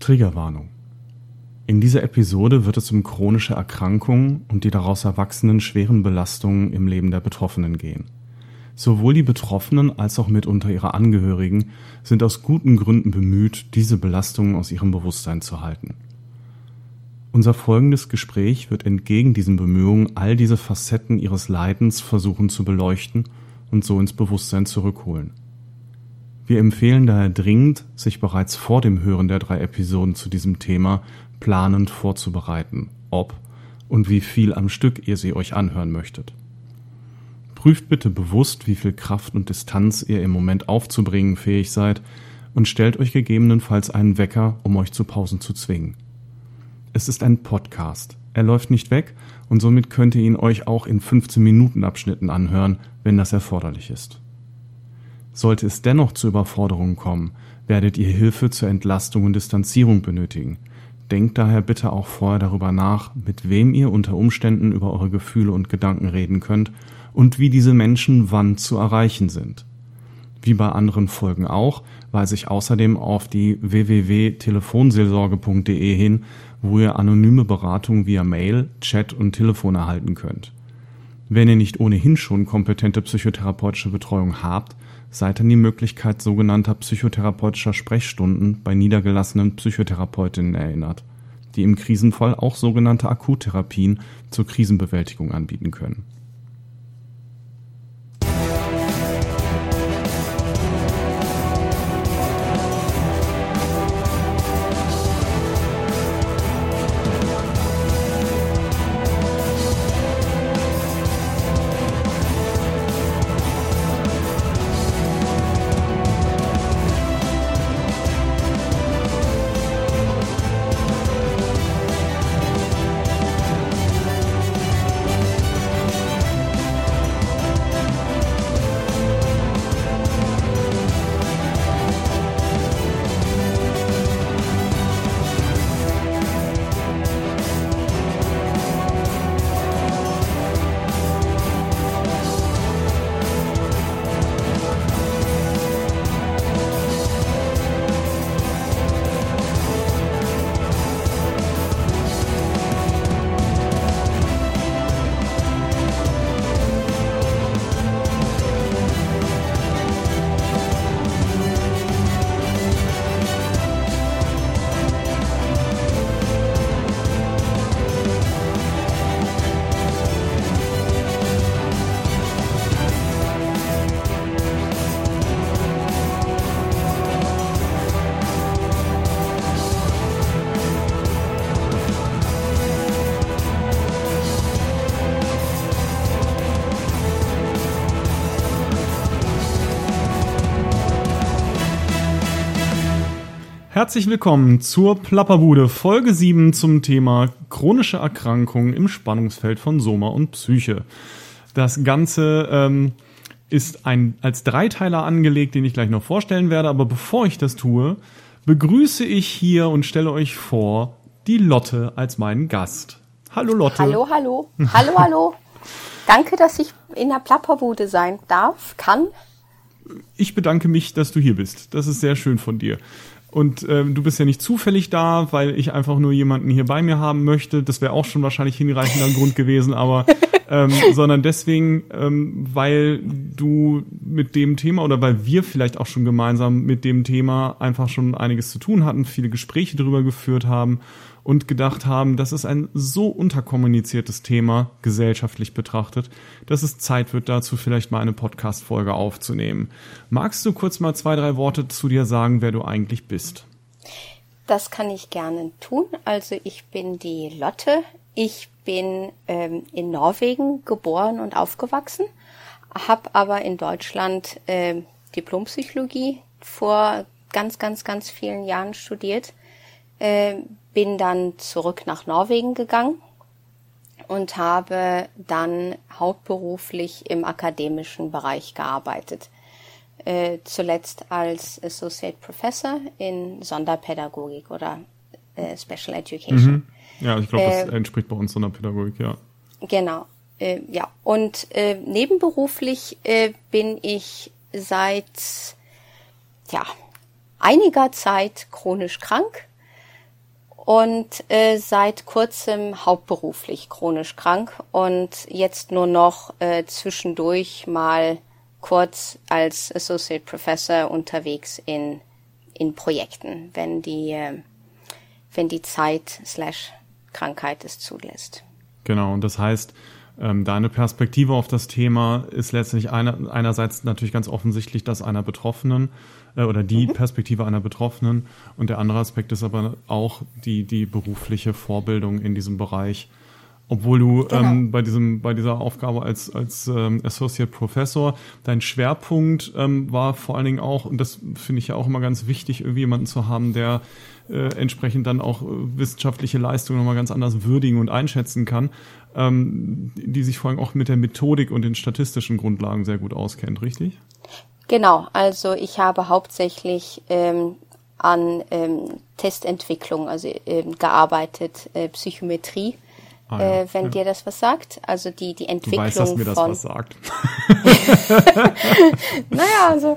Triggerwarnung. In dieser Episode wird es um chronische Erkrankungen und die daraus erwachsenen schweren Belastungen im Leben der Betroffenen gehen. Sowohl die Betroffenen als auch mitunter ihre Angehörigen sind aus guten Gründen bemüht, diese Belastungen aus ihrem Bewusstsein zu halten. Unser folgendes Gespräch wird entgegen diesen Bemühungen all diese Facetten ihres Leidens versuchen zu beleuchten und so ins Bewusstsein zurückholen. Wir empfehlen daher dringend, sich bereits vor dem Hören der drei Episoden zu diesem Thema planend vorzubereiten, ob und wie viel am Stück ihr sie euch anhören möchtet. Prüft bitte bewusst, wie viel Kraft und Distanz ihr im Moment aufzubringen fähig seid und stellt euch gegebenenfalls einen Wecker, um euch zu Pausen zu zwingen. Es ist ein Podcast. Er läuft nicht weg und somit könnt ihr ihn euch auch in 15 Minuten Abschnitten anhören, wenn das erforderlich ist. Sollte es dennoch zu Überforderungen kommen, werdet ihr Hilfe zur Entlastung und Distanzierung benötigen. Denkt daher bitte auch vorher darüber nach, mit wem ihr unter Umständen über eure Gefühle und Gedanken reden könnt und wie diese Menschen wann zu erreichen sind. Wie bei anderen Folgen auch, weise ich außerdem auf die www.telefonseelsorge.de hin, wo ihr anonyme Beratung via Mail, Chat und Telefon erhalten könnt. Wenn ihr nicht ohnehin schon kompetente psychotherapeutische Betreuung habt, an die Möglichkeit sogenannter psychotherapeutischer Sprechstunden bei niedergelassenen Psychotherapeutinnen erinnert, die im Krisenfall auch sogenannte Akuttherapien zur Krisenbewältigung anbieten können. Herzlich willkommen zur Plapperbude, Folge 7 zum Thema chronische Erkrankungen im Spannungsfeld von Soma und Psyche. Das Ganze ähm, ist ein, als Dreiteiler angelegt, den ich gleich noch vorstellen werde, aber bevor ich das tue, begrüße ich hier und stelle euch vor die Lotte als meinen Gast. Hallo Lotte. Hallo, hallo. Hallo, hallo. Danke, dass ich in der Plapperbude sein darf, kann. Ich bedanke mich, dass du hier bist. Das ist sehr schön von dir. Und ähm, du bist ja nicht zufällig da, weil ich einfach nur jemanden hier bei mir haben möchte. Das wäre auch schon wahrscheinlich hinreichender Grund gewesen, aber ähm, sondern deswegen, ähm, weil du mit dem Thema oder weil wir vielleicht auch schon gemeinsam mit dem Thema einfach schon einiges zu tun hatten, viele Gespräche darüber geführt haben und gedacht haben, das ist ein so unterkommuniziertes Thema, gesellschaftlich betrachtet, dass es Zeit wird, dazu vielleicht mal eine Podcast-Folge aufzunehmen. Magst du kurz mal zwei, drei Worte zu dir sagen, wer du eigentlich bist? Das kann ich gerne tun. Also ich bin die Lotte. Ich bin ähm, in Norwegen geboren und aufgewachsen, habe aber in Deutschland äh, Diplompsychologie vor ganz, ganz, ganz vielen Jahren studiert. Äh, bin dann zurück nach Norwegen gegangen und habe dann hauptberuflich im akademischen Bereich gearbeitet. Äh, zuletzt als Associate Professor in Sonderpädagogik oder äh, Special Education. Mhm. Ja, ich glaube, das äh, entspricht bei uns Sonderpädagogik, ja. Genau, äh, ja. Und äh, nebenberuflich äh, bin ich seit ja, einiger Zeit chronisch krank und äh, seit kurzem hauptberuflich chronisch krank und jetzt nur noch äh, zwischendurch mal kurz als Associate Professor unterwegs in, in Projekten, wenn die, äh, wenn die Zeit slash Krankheit es zulässt. Genau, und das heißt, ähm, deine Perspektive auf das Thema ist letztlich einer, einerseits natürlich ganz offensichtlich das einer Betroffenen äh, oder die mhm. Perspektive einer Betroffenen und der andere Aspekt ist aber auch die, die berufliche Vorbildung in diesem Bereich. Obwohl du genau. ähm, bei diesem bei dieser Aufgabe als als ähm, Associate Professor dein Schwerpunkt ähm, war vor allen Dingen auch und das finde ich ja auch immer ganz wichtig irgendwie jemanden zu haben, der äh, entsprechend dann auch äh, wissenschaftliche Leistungen nochmal ganz anders würdigen und einschätzen kann, ähm, die sich vor allem auch mit der Methodik und den statistischen Grundlagen sehr gut auskennt, richtig? Genau, also ich habe hauptsächlich ähm, an ähm, Testentwicklung also ähm, gearbeitet, äh, Psychometrie. Ah, ja, äh, wenn ja. dir das was sagt, also die die Entwicklung du weißt, dass mir das von was sagt. naja, also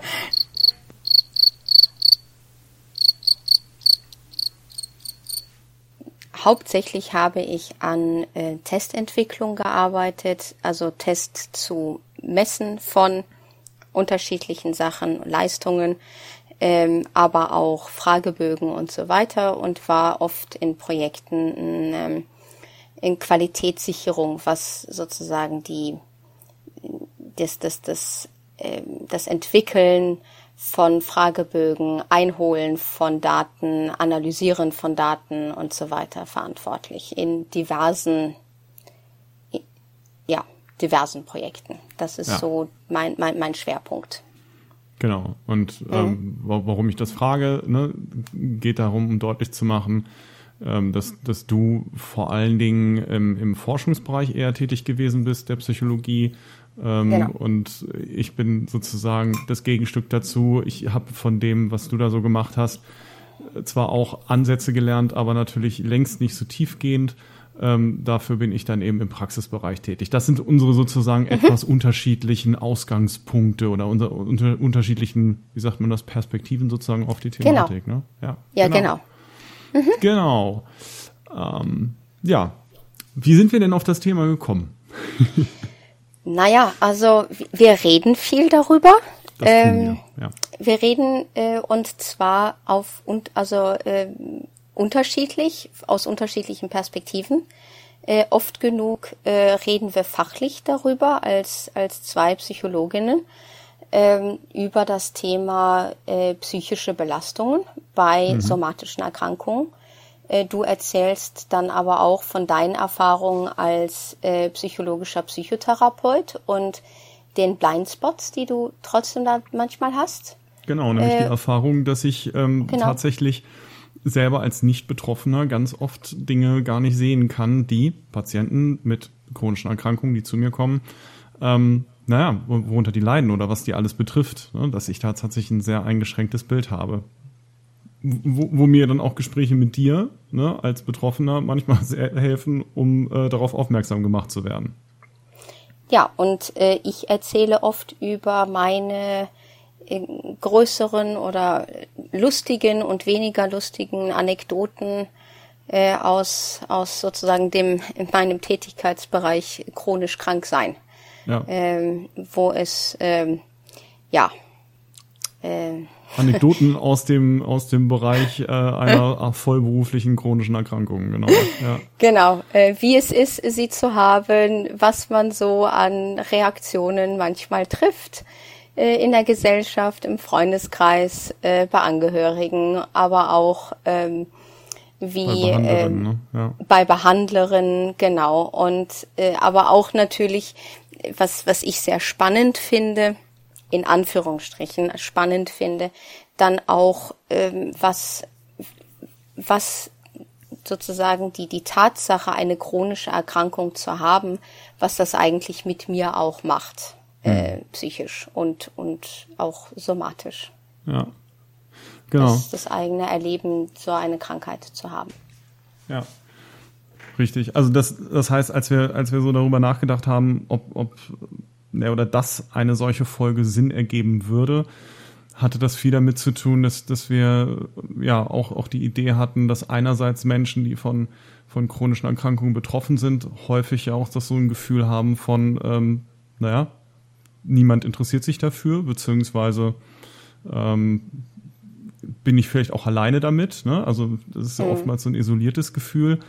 hauptsächlich habe ich an äh, Testentwicklung gearbeitet, also Test zu messen von unterschiedlichen Sachen, Leistungen, ähm, aber auch Fragebögen und so weiter und war oft in Projekten ähm, in Qualitätssicherung, was sozusagen die das das das äh, das Entwickeln von Fragebögen, Einholen von Daten, Analysieren von Daten und so weiter verantwortlich in diversen, ja, diversen Projekten. Das ist ja. so mein, mein, mein Schwerpunkt. Genau. Und mhm. ähm, warum ich das frage, ne, geht darum, um deutlich zu machen, ähm, dass, dass du vor allen Dingen im, im Forschungsbereich eher tätig gewesen bist, der Psychologie, ähm, genau. Und ich bin sozusagen das Gegenstück dazu. Ich habe von dem, was du da so gemacht hast, zwar auch Ansätze gelernt, aber natürlich längst nicht so tiefgehend. Ähm, dafür bin ich dann eben im Praxisbereich tätig. Das sind unsere sozusagen mhm. etwas unterschiedlichen Ausgangspunkte oder unsere unter, unterschiedlichen, wie sagt man das, Perspektiven sozusagen auf die genau. Thematik. Genau. Ne? Ja, ja, genau. Genau. Mhm. genau. Ähm, ja, wie sind wir denn auf das Thema gekommen? Naja, also wir reden viel darüber. Ähm, wir, ja. wir reden äh, und zwar auf und also äh, unterschiedlich aus unterschiedlichen Perspektiven. Äh, oft genug äh, reden wir fachlich darüber als als zwei Psychologinnen ähm, über das Thema äh, psychische Belastungen bei mhm. somatischen Erkrankungen du erzählst dann aber auch von deinen Erfahrungen als äh, psychologischer Psychotherapeut und den Blindspots, die du trotzdem da manchmal hast. Genau, nämlich äh, die Erfahrung, dass ich ähm, genau. tatsächlich selber als Nicht-Betroffener ganz oft Dinge gar nicht sehen kann, die Patienten mit chronischen Erkrankungen, die zu mir kommen, ähm, naja, worunter die leiden oder was die alles betrifft, ne, dass ich da tatsächlich ein sehr eingeschränktes Bild habe wo, wo mir dann auch Gespräche mit dir ne, als Betroffener manchmal sehr helfen, um äh, darauf aufmerksam gemacht zu werden. Ja, und äh, ich erzähle oft über meine äh, größeren oder lustigen und weniger lustigen Anekdoten äh, aus, aus sozusagen dem in meinem Tätigkeitsbereich chronisch krank sein. Ja. Ähm, wo es ähm, ja äh, Anekdoten aus dem, aus dem Bereich äh, einer vollberuflichen chronischen Erkrankung, genau. Ja. Genau, äh, wie es ist, sie zu haben, was man so an Reaktionen manchmal trifft äh, in der Gesellschaft, im Freundeskreis, äh, bei Angehörigen, aber auch ähm, wie bei Behandlerinnen, ähm, ne? ja. bei Behandlerinnen, genau. Und äh, aber auch natürlich, was, was ich sehr spannend finde, in Anführungsstrichen spannend finde, dann auch ähm, was was sozusagen die die Tatsache eine chronische Erkrankung zu haben, was das eigentlich mit mir auch macht, äh, hm. psychisch und und auch somatisch. Ja, genau. Das, das eigene Erleben, so eine Krankheit zu haben. Ja. Richtig. Also das, das heißt, als wir, als wir so darüber nachgedacht haben, ob, ob oder dass eine solche Folge Sinn ergeben würde, hatte das viel damit zu tun, dass, dass wir ja auch, auch die Idee hatten, dass einerseits Menschen, die von, von chronischen Erkrankungen betroffen sind, häufig ja auch das so ein Gefühl haben von, ähm, naja, niemand interessiert sich dafür, beziehungsweise ähm, bin ich vielleicht auch alleine damit. Ne? Also das ist ja mhm. oftmals so ein isoliertes Gefühl,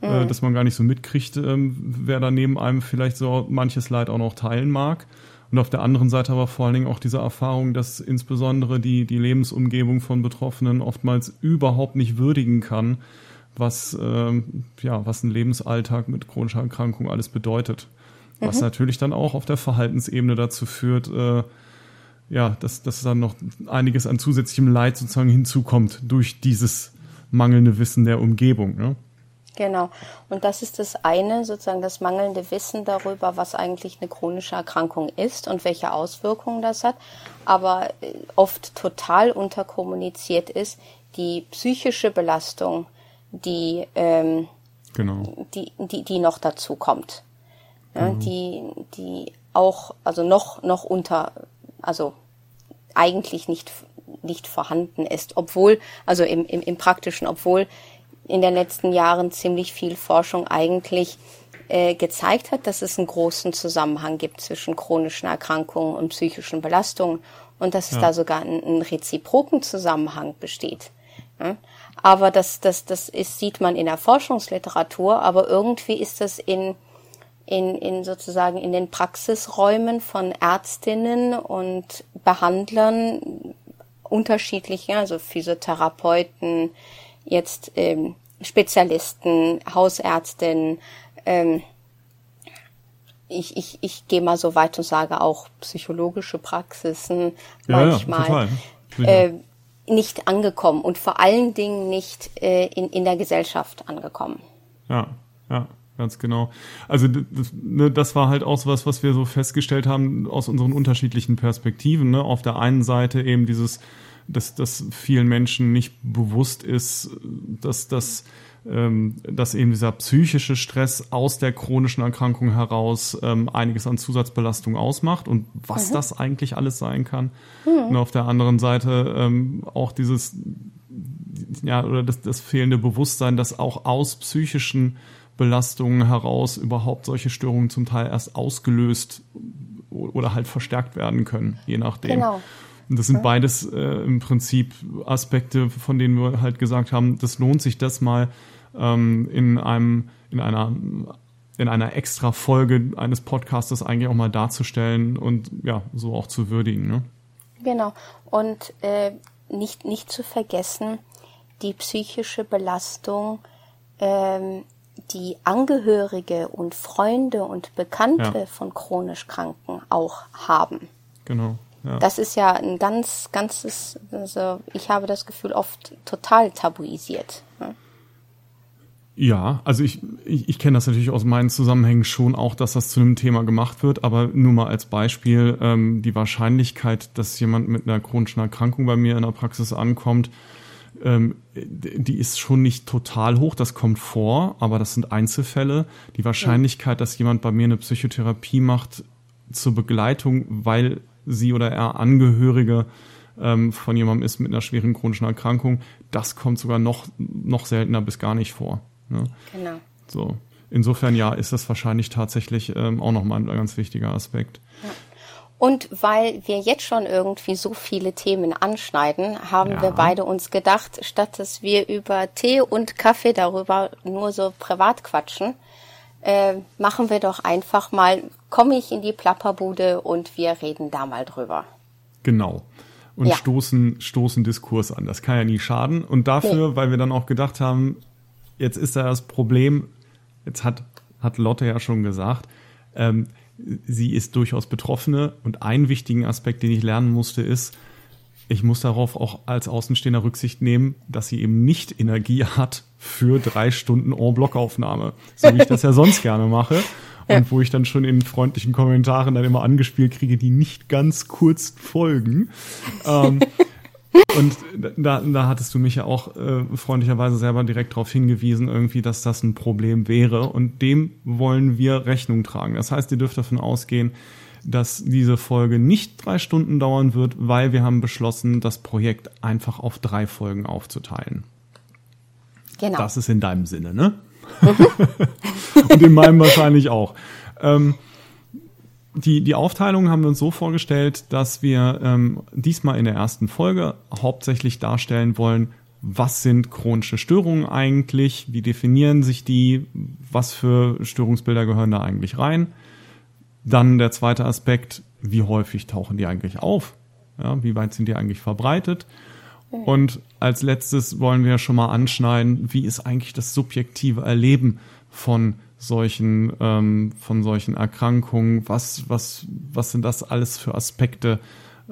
mhm. äh, dass man gar nicht so mitkriegt, ähm, wer da neben einem vielleicht so manches Leid auch noch teilen mag. Und auf der anderen Seite aber vor allen Dingen auch diese Erfahrung, dass insbesondere die, die Lebensumgebung von Betroffenen oftmals überhaupt nicht würdigen kann, was, ähm, ja, was ein Lebensalltag mit chronischer Erkrankung alles bedeutet. Was mhm. natürlich dann auch auf der Verhaltensebene dazu führt, äh, ja, dass, dass dann noch einiges an zusätzlichem Leid sozusagen hinzukommt durch dieses mangelnde Wissen der Umgebung. Ne? Genau. Und das ist das eine, sozusagen das mangelnde Wissen darüber, was eigentlich eine chronische Erkrankung ist und welche Auswirkungen das hat. Aber äh, oft total unterkommuniziert ist die psychische Belastung, die, ähm, genau. die, die, die noch dazu kommt. Ja, mhm. Die, die auch, also noch, noch unter, also eigentlich nicht, nicht vorhanden ist, obwohl, also im, im, im praktischen, obwohl in den letzten Jahren ziemlich viel Forschung eigentlich äh, gezeigt hat, dass es einen großen Zusammenhang gibt zwischen chronischen Erkrankungen und psychischen Belastungen und dass ja. es da sogar einen, reziproken Zusammenhang besteht. Ja? Aber das, das, das ist, sieht man in der Forschungsliteratur, aber irgendwie ist das in, in, in sozusagen in den Praxisräumen von Ärztinnen und Behandlern unterschiedlich, also Physiotherapeuten, jetzt ähm, Spezialisten, Hausärztinnen, ähm, ich, ich, ich gehe mal so weit und sage auch psychologische Praxisen ja, manchmal ja, äh, nicht angekommen und vor allen Dingen nicht äh, in, in der Gesellschaft angekommen. Ja, ja, ganz genau. Also das, ne, das war halt auch so was, was wir so festgestellt haben aus unseren unterschiedlichen Perspektiven. Ne? Auf der einen Seite eben dieses dass, dass vielen Menschen nicht bewusst ist, dass, dass, ähm, dass eben dieser psychische Stress aus der chronischen Erkrankung heraus ähm, einiges an Zusatzbelastung ausmacht und was mhm. das eigentlich alles sein kann. Mhm. Und auf der anderen Seite ähm, auch dieses, ja, oder das, das fehlende Bewusstsein, dass auch aus psychischen Belastungen heraus überhaupt solche Störungen zum Teil erst ausgelöst oder halt verstärkt werden können, je nachdem. Genau. Und das sind beides äh, im Prinzip Aspekte, von denen wir halt gesagt haben, das lohnt sich das mal ähm, in einem, in einer in einer extra Folge eines Podcastes eigentlich auch mal darzustellen und ja, so auch zu würdigen. Ne? Genau. Und äh, nicht, nicht zu vergessen, die psychische Belastung, ähm, die Angehörige und Freunde und Bekannte ja. von chronisch Kranken auch haben. Genau. Das ist ja ein ganz, ganzes, also ich habe das Gefühl, oft total tabuisiert. Ne? Ja, also ich, ich, ich kenne das natürlich aus meinen Zusammenhängen schon auch, dass das zu einem Thema gemacht wird, aber nur mal als Beispiel, ähm, die Wahrscheinlichkeit, dass jemand mit einer chronischen Erkrankung bei mir in der Praxis ankommt, ähm, die ist schon nicht total hoch, das kommt vor, aber das sind Einzelfälle. Die Wahrscheinlichkeit, dass jemand bei mir eine Psychotherapie macht zur Begleitung, weil sie oder er Angehörige ähm, von jemandem ist mit einer schweren chronischen Erkrankung, das kommt sogar noch, noch seltener bis gar nicht vor. Ne? Genau. So. Insofern ja, ist das wahrscheinlich tatsächlich ähm, auch nochmal ein ganz wichtiger Aspekt. Ja. Und weil wir jetzt schon irgendwie so viele Themen anschneiden, haben ja. wir beide uns gedacht, statt dass wir über Tee und Kaffee darüber nur so privat quatschen, äh, machen wir doch einfach mal, komme ich in die Plapperbude und wir reden da mal drüber. Genau. Und ja. stoßen, stoßen Diskurs an. Das kann ja nie schaden. Und dafür, nee. weil wir dann auch gedacht haben, jetzt ist da das Problem, jetzt hat, hat Lotte ja schon gesagt, ähm, sie ist durchaus Betroffene und einen wichtigen Aspekt, den ich lernen musste, ist, ich muss darauf auch als Außenstehender Rücksicht nehmen, dass sie eben nicht Energie hat für drei Stunden En-Block-Aufnahme, so wie ich das ja sonst gerne mache. Und ja. wo ich dann schon in freundlichen Kommentaren dann immer angespielt kriege, die nicht ganz kurz folgen. ähm, und da, da hattest du mich ja auch äh, freundlicherweise selber direkt darauf hingewiesen, irgendwie, dass das ein Problem wäre. Und dem wollen wir Rechnung tragen. Das heißt, ihr dürft davon ausgehen, dass diese Folge nicht drei Stunden dauern wird, weil wir haben beschlossen, das Projekt einfach auf drei Folgen aufzuteilen. Genau. Das ist in deinem Sinne, ne? Und in meinem wahrscheinlich auch. Ähm, die, die Aufteilung haben wir uns so vorgestellt, dass wir ähm, diesmal in der ersten Folge hauptsächlich darstellen wollen, was sind chronische Störungen eigentlich, wie definieren sich die, was für Störungsbilder gehören da eigentlich rein. Dann der zweite Aspekt, wie häufig tauchen die eigentlich auf, ja, wie weit sind die eigentlich verbreitet. Und als letztes wollen wir schon mal anschneiden, wie ist eigentlich das subjektive Erleben von solchen, ähm, von solchen Erkrankungen? Was, was, was sind das alles für Aspekte,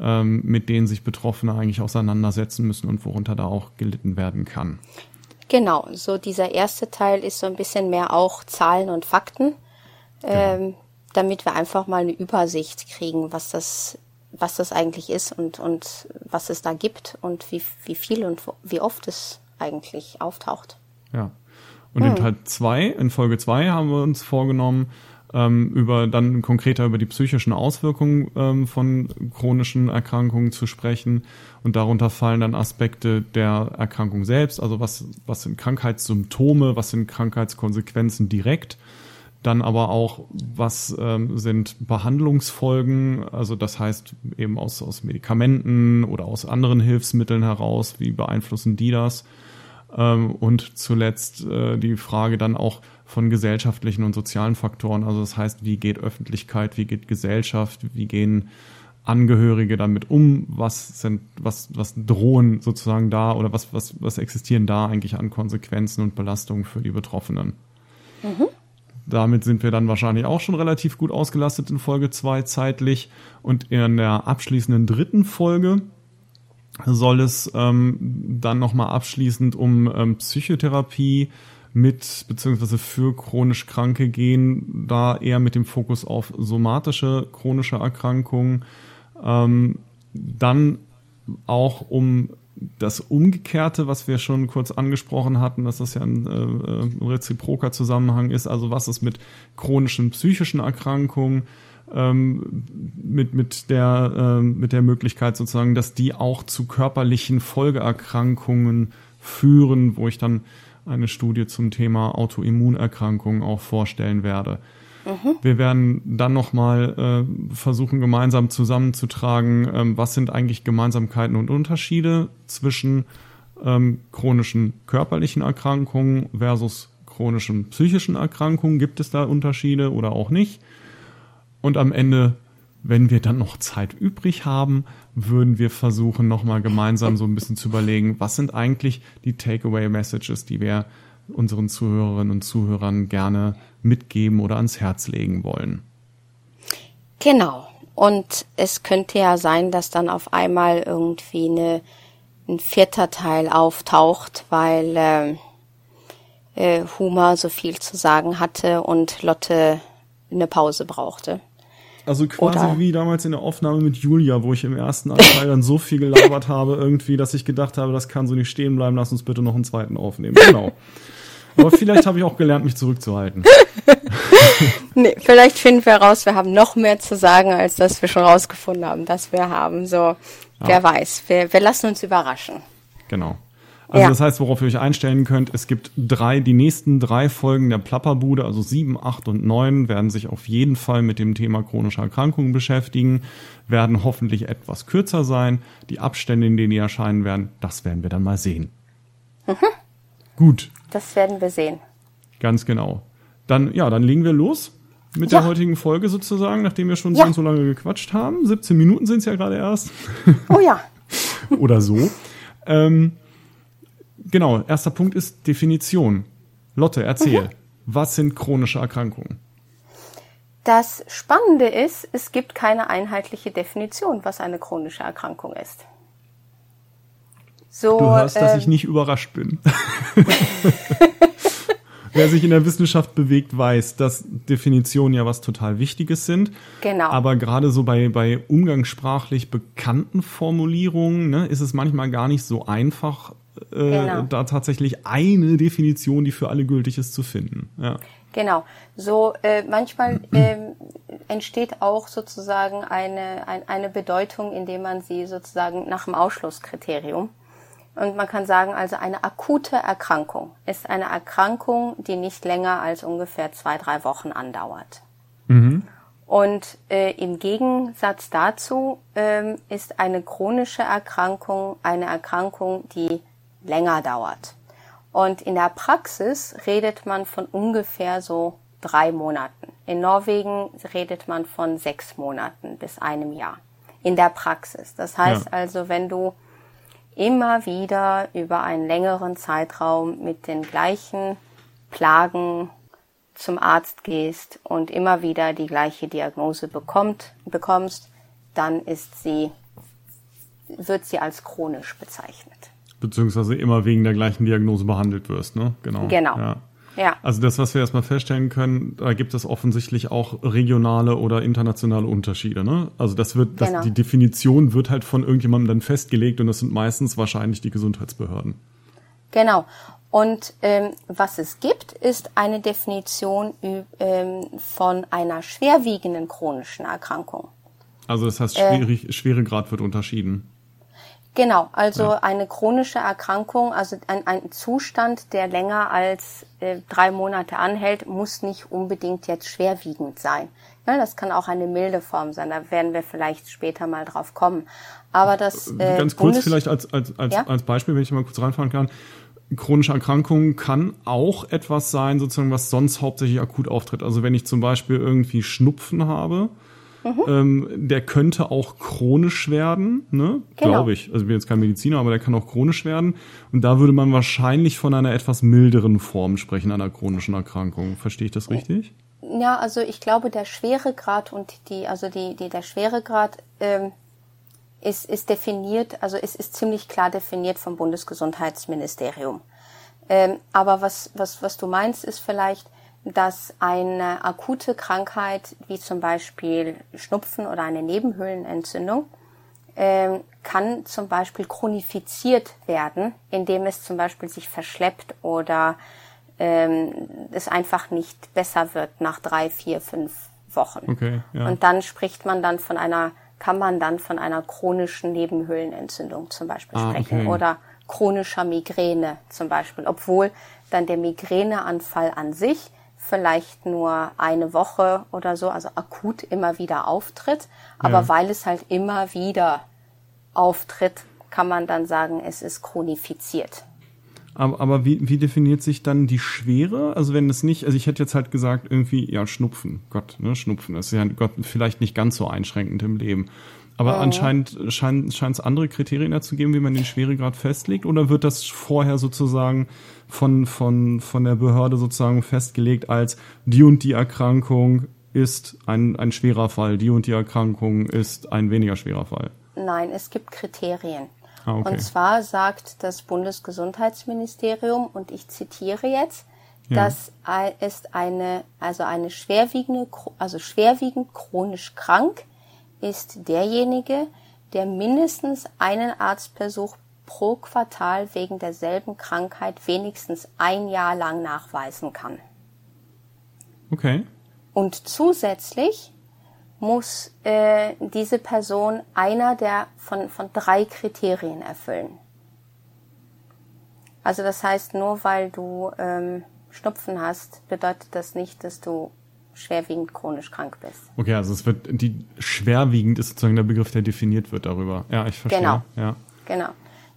ähm, mit denen sich Betroffene eigentlich auseinandersetzen müssen und worunter da auch gelitten werden kann? Genau, so dieser erste Teil ist so ein bisschen mehr auch Zahlen und Fakten, genau. ähm, damit wir einfach mal eine Übersicht kriegen, was das, was das eigentlich ist und, und was es da gibt und wie, wie viel und wie oft es eigentlich auftaucht. Ja. Und hm. in Teil 2, in Folge 2 haben wir uns vorgenommen, ähm, über dann konkreter über die psychischen Auswirkungen ähm, von chronischen Erkrankungen zu sprechen. Und darunter fallen dann Aspekte der Erkrankung selbst, also was, was sind Krankheitssymptome, was sind Krankheitskonsequenzen direkt. Dann aber auch, was ähm, sind Behandlungsfolgen, also das heißt eben aus, aus Medikamenten oder aus anderen Hilfsmitteln heraus, wie beeinflussen die das? Ähm, und zuletzt äh, die Frage dann auch von gesellschaftlichen und sozialen Faktoren. Also das heißt, wie geht Öffentlichkeit, wie geht Gesellschaft, wie gehen Angehörige damit um, was sind, was, was drohen sozusagen da oder was, was, was existieren da eigentlich an Konsequenzen und Belastungen für die Betroffenen. Mhm. Damit sind wir dann wahrscheinlich auch schon relativ gut ausgelastet in Folge 2 zeitlich. Und in der abschließenden dritten Folge soll es ähm, dann nochmal abschließend um ähm, Psychotherapie mit beziehungsweise für chronisch Kranke gehen, da eher mit dem Fokus auf somatische chronische Erkrankungen. Ähm, dann auch um das Umgekehrte, was wir schon kurz angesprochen hatten, dass das ja ein, äh, reziproker Zusammenhang ist, also was ist mit chronischen psychischen Erkrankungen, ähm, mit, mit, der, ähm, mit der Möglichkeit sozusagen, dass die auch zu körperlichen Folgeerkrankungen führen, wo ich dann eine Studie zum Thema Autoimmunerkrankungen auch vorstellen werde. Mhm. Wir werden dann nochmal äh, versuchen, gemeinsam zusammenzutragen, ähm, was sind eigentlich Gemeinsamkeiten und Unterschiede zwischen ähm, chronischen körperlichen Erkrankungen versus chronischen psychischen Erkrankungen. Gibt es da Unterschiede oder auch nicht? Und am Ende, wenn wir dann noch Zeit übrig haben, würden wir versuchen, nochmal gemeinsam so ein bisschen zu überlegen, was sind eigentlich die Takeaway-Messages, die wir unseren Zuhörerinnen und Zuhörern gerne mitgeben oder ans Herz legen wollen. Genau. Und es könnte ja sein, dass dann auf einmal irgendwie eine, ein vierter Teil auftaucht, weil äh, äh, Huma so viel zu sagen hatte und Lotte eine Pause brauchte. Also quasi Oder wie damals in der Aufnahme mit Julia, wo ich im ersten Anteil dann so viel gelabert habe, irgendwie, dass ich gedacht habe, das kann so nicht stehen bleiben, lass uns bitte noch einen zweiten aufnehmen. Genau. Aber vielleicht habe ich auch gelernt, mich zurückzuhalten. nee, vielleicht finden wir raus, wir haben noch mehr zu sagen, als dass wir schon rausgefunden haben, dass wir haben. So, ja. wer weiß. Wir, wir lassen uns überraschen. Genau. Also ja. das heißt, worauf ihr euch einstellen könnt, es gibt drei, die nächsten drei Folgen der Plapperbude, also sieben, acht und neun, werden sich auf jeden Fall mit dem Thema chronische Erkrankungen beschäftigen, werden hoffentlich etwas kürzer sein. Die Abstände, in denen die erscheinen werden, das werden wir dann mal sehen. Mhm. Gut. Das werden wir sehen. Ganz genau. Dann, ja, dann legen wir los mit ja. der heutigen Folge sozusagen, nachdem wir schon ja. so und so lange gequatscht haben. 17 Minuten sind es ja gerade erst. Oh ja. Oder so. Ähm, Genau, erster Punkt ist Definition. Lotte, erzähl. Mhm. Was sind chronische Erkrankungen? Das Spannende ist, es gibt keine einheitliche Definition, was eine chronische Erkrankung ist. So, du hörst, dass ich ähm, nicht überrascht bin. Wer sich in der Wissenschaft bewegt, weiß, dass Definitionen ja was total Wichtiges sind. Genau. Aber gerade so bei, bei umgangssprachlich bekannten Formulierungen ne, ist es manchmal gar nicht so einfach, äh, genau. da tatsächlich eine Definition, die für alle gültig ist, zu finden. Ja. Genau. So äh, manchmal äh, entsteht auch sozusagen eine, ein, eine Bedeutung, indem man sie sozusagen nach dem Ausschlusskriterium. Und man kann sagen, also eine akute Erkrankung ist eine Erkrankung, die nicht länger als ungefähr zwei, drei Wochen andauert. Mhm. Und äh, im Gegensatz dazu ähm, ist eine chronische Erkrankung eine Erkrankung, die länger dauert. Und in der Praxis redet man von ungefähr so drei Monaten. In Norwegen redet man von sechs Monaten bis einem Jahr. In der Praxis. Das heißt ja. also, wenn du immer wieder über einen längeren Zeitraum mit den gleichen Plagen zum Arzt gehst und immer wieder die gleiche Diagnose bekommt, bekommst, dann ist sie, wird sie als chronisch bezeichnet. Beziehungsweise immer wegen der gleichen Diagnose behandelt wirst, ne? Genau. Genau. Ja. Ja. Also das, was wir erstmal feststellen können, da gibt es offensichtlich auch regionale oder internationale Unterschiede. Ne? Also das wird, das, genau. die Definition wird halt von irgendjemandem dann festgelegt und das sind meistens wahrscheinlich die Gesundheitsbehörden. Genau. Und ähm, was es gibt, ist eine Definition ähm, von einer schwerwiegenden chronischen Erkrankung. Also das heißt, schwierig, äh, Schweregrad wird unterschieden. Genau, also ja. eine chronische Erkrankung, also ein, ein Zustand, der länger als äh, drei Monate anhält, muss nicht unbedingt jetzt schwerwiegend sein. Ja, das kann auch eine milde Form sein, da werden wir vielleicht später mal drauf kommen. Aber das äh, ganz kurz Bundes vielleicht als als als, ja? als Beispiel, wenn ich mal kurz reinfahren kann chronische Erkrankung kann auch etwas sein, sozusagen, was sonst hauptsächlich akut auftritt. Also wenn ich zum Beispiel irgendwie Schnupfen habe, mhm. ähm, der könnte auch chronisch werden, ne? Genau. glaube ich. Also ich bin jetzt kein Mediziner, aber der kann auch chronisch werden. Und da würde man wahrscheinlich von einer etwas milderen Form sprechen, einer chronischen Erkrankung. Verstehe ich das richtig? Ja, also ich glaube, der Schweregrad und die, also die, die der Schweregrad ähm, ist, ist definiert, also es ist ziemlich klar definiert vom Bundesgesundheitsministerium. Ähm, aber was, was, was du meinst, ist vielleicht, dass eine akute Krankheit wie zum Beispiel Schnupfen oder eine Nebenhöhlenentzündung ähm, kann zum Beispiel chronifiziert werden, indem es zum Beispiel sich verschleppt oder ähm, es einfach nicht besser wird nach drei, vier, fünf Wochen. Okay, ja. Und dann spricht man dann von einer kann man dann von einer chronischen Nebenhöhlenentzündung zum Beispiel ah, sprechen okay. oder chronischer Migräne zum Beispiel, obwohl dann der Migräneanfall an sich vielleicht nur eine Woche oder so, also akut immer wieder auftritt, aber ja. weil es halt immer wieder auftritt, kann man dann sagen, es ist chronifiziert. Aber, aber wie, wie definiert sich dann die Schwere? Also wenn es nicht, also ich hätte jetzt halt gesagt, irgendwie, ja, Schnupfen. Gott, ne, Schnupfen. Das ist ja Gott, vielleicht nicht ganz so einschränkend im Leben. Aber ja. anscheinend scheint es andere Kriterien dazu geben, wie man den Schweregrad festlegt, oder wird das vorher sozusagen von, von, von der Behörde sozusagen festgelegt als die und die Erkrankung ist ein, ein schwerer Fall, die und die Erkrankung ist ein weniger schwerer Fall? Nein, es gibt Kriterien. Ah, okay. Und zwar sagt das Bundesgesundheitsministerium, und ich zitiere jetzt, ja. dass es eine, also eine schwerwiegende, also schwerwiegend chronisch krank ist derjenige, der mindestens einen Arztbesuch pro Quartal wegen derselben Krankheit wenigstens ein Jahr lang nachweisen kann. Okay. Und zusätzlich muss äh, diese Person einer der von, von drei Kriterien erfüllen. Also das heißt, nur weil du ähm, Schnupfen hast, bedeutet das nicht, dass du schwerwiegend chronisch krank bist. Okay, also es wird die schwerwiegend ist sozusagen der Begriff, der definiert wird darüber. Ja, ich verstehe. Genau. Ja. Genau.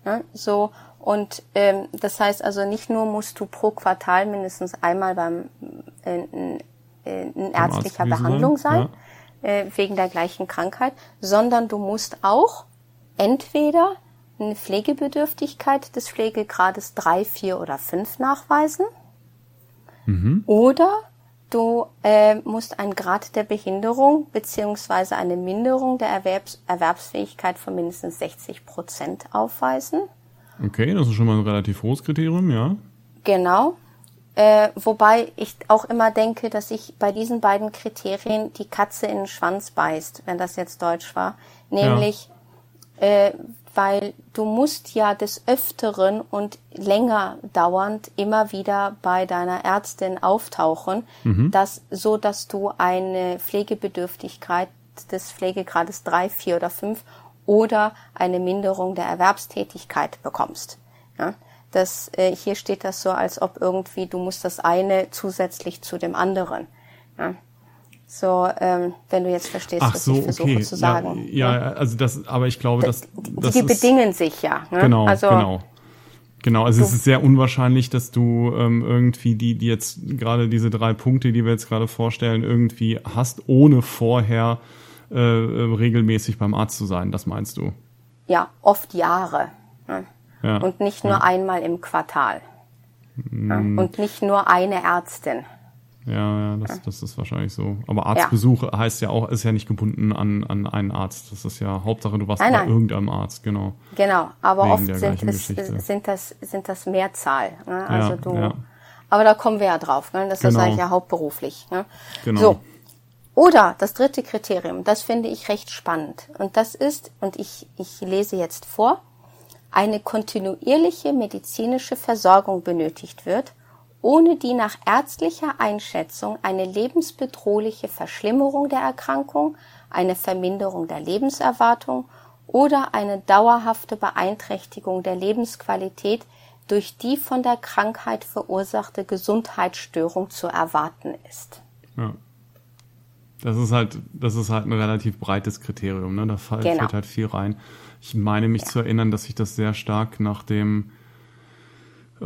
Ne? So und ähm, das heißt also nicht nur musst du pro Quartal mindestens einmal beim äh, in, in ärztlicher Behandlung sein, ja äh, wegen der gleichen Krankheit, sondern du musst auch entweder eine Pflegebedürftigkeit des Pflegegrades 3, 4 oder 5 nachweisen mhm. oder du äh, musst einen Grad der Behinderung beziehungsweise eine Minderung der Erwerbs Erwerbsfähigkeit von mindestens 60 Prozent aufweisen. Okay, das ist schon mal ein relativ hohes Kriterium, ja. Genau. Äh, wobei ich auch immer denke, dass ich bei diesen beiden Kriterien die Katze in den Schwanz beißt, wenn das jetzt Deutsch war. Nämlich, ja. äh, weil du musst ja des Öfteren und länger dauernd immer wieder bei deiner Ärztin auftauchen, mhm. dass, so dass du eine Pflegebedürftigkeit des Pflegegrades drei, vier oder fünf oder eine Minderung der Erwerbstätigkeit bekommst. Ja? Das, äh, hier steht das so, als ob irgendwie du musst das eine zusätzlich zu dem anderen. Ja? So, ähm, wenn du jetzt verstehst, Ach was so, ich versuche okay. zu sagen. Ja, ja, also das, aber ich glaube, dass das die bedingen sich ja. Ne? Genau, also, genau. Genau, also es ist sehr unwahrscheinlich, dass du ähm, irgendwie die, die jetzt gerade diese drei Punkte, die wir jetzt gerade vorstellen, irgendwie hast, ohne vorher äh, äh, regelmäßig beim Arzt zu sein. Das meinst du? Ja, oft Jahre. Ne? Ja, und nicht nur ja. einmal im Quartal. Mm. Und nicht nur eine Ärztin. Ja, ja, das, das ist wahrscheinlich so. Aber Arztbesuch ja. heißt ja auch, ist ja nicht gebunden an, an einen Arzt. Das ist ja Hauptsache, du warst nein, bei nein. irgendeinem Arzt, genau. Genau, aber Wegen oft sind, es, sind, das, sind das Mehrzahl. Ne? Also ja, du, ja. Aber da kommen wir ja drauf. Ne? Das genau. ist eigentlich ja hauptberuflich. Ne? Genau. So. Oder das dritte Kriterium, das finde ich recht spannend. Und das ist, und ich, ich lese jetzt vor, eine kontinuierliche medizinische Versorgung benötigt wird – ohne die nach ärztlicher Einschätzung eine lebensbedrohliche Verschlimmerung der Erkrankung, eine Verminderung der Lebenserwartung oder eine dauerhafte Beeinträchtigung der Lebensqualität durch die von der Krankheit verursachte Gesundheitsstörung zu erwarten ist. Ja. Das ist halt, das ist halt ein relativ breites Kriterium, ne? Da fällt, genau. halt viel rein. Ich meine mich ja. zu erinnern, dass sich das sehr stark nach dem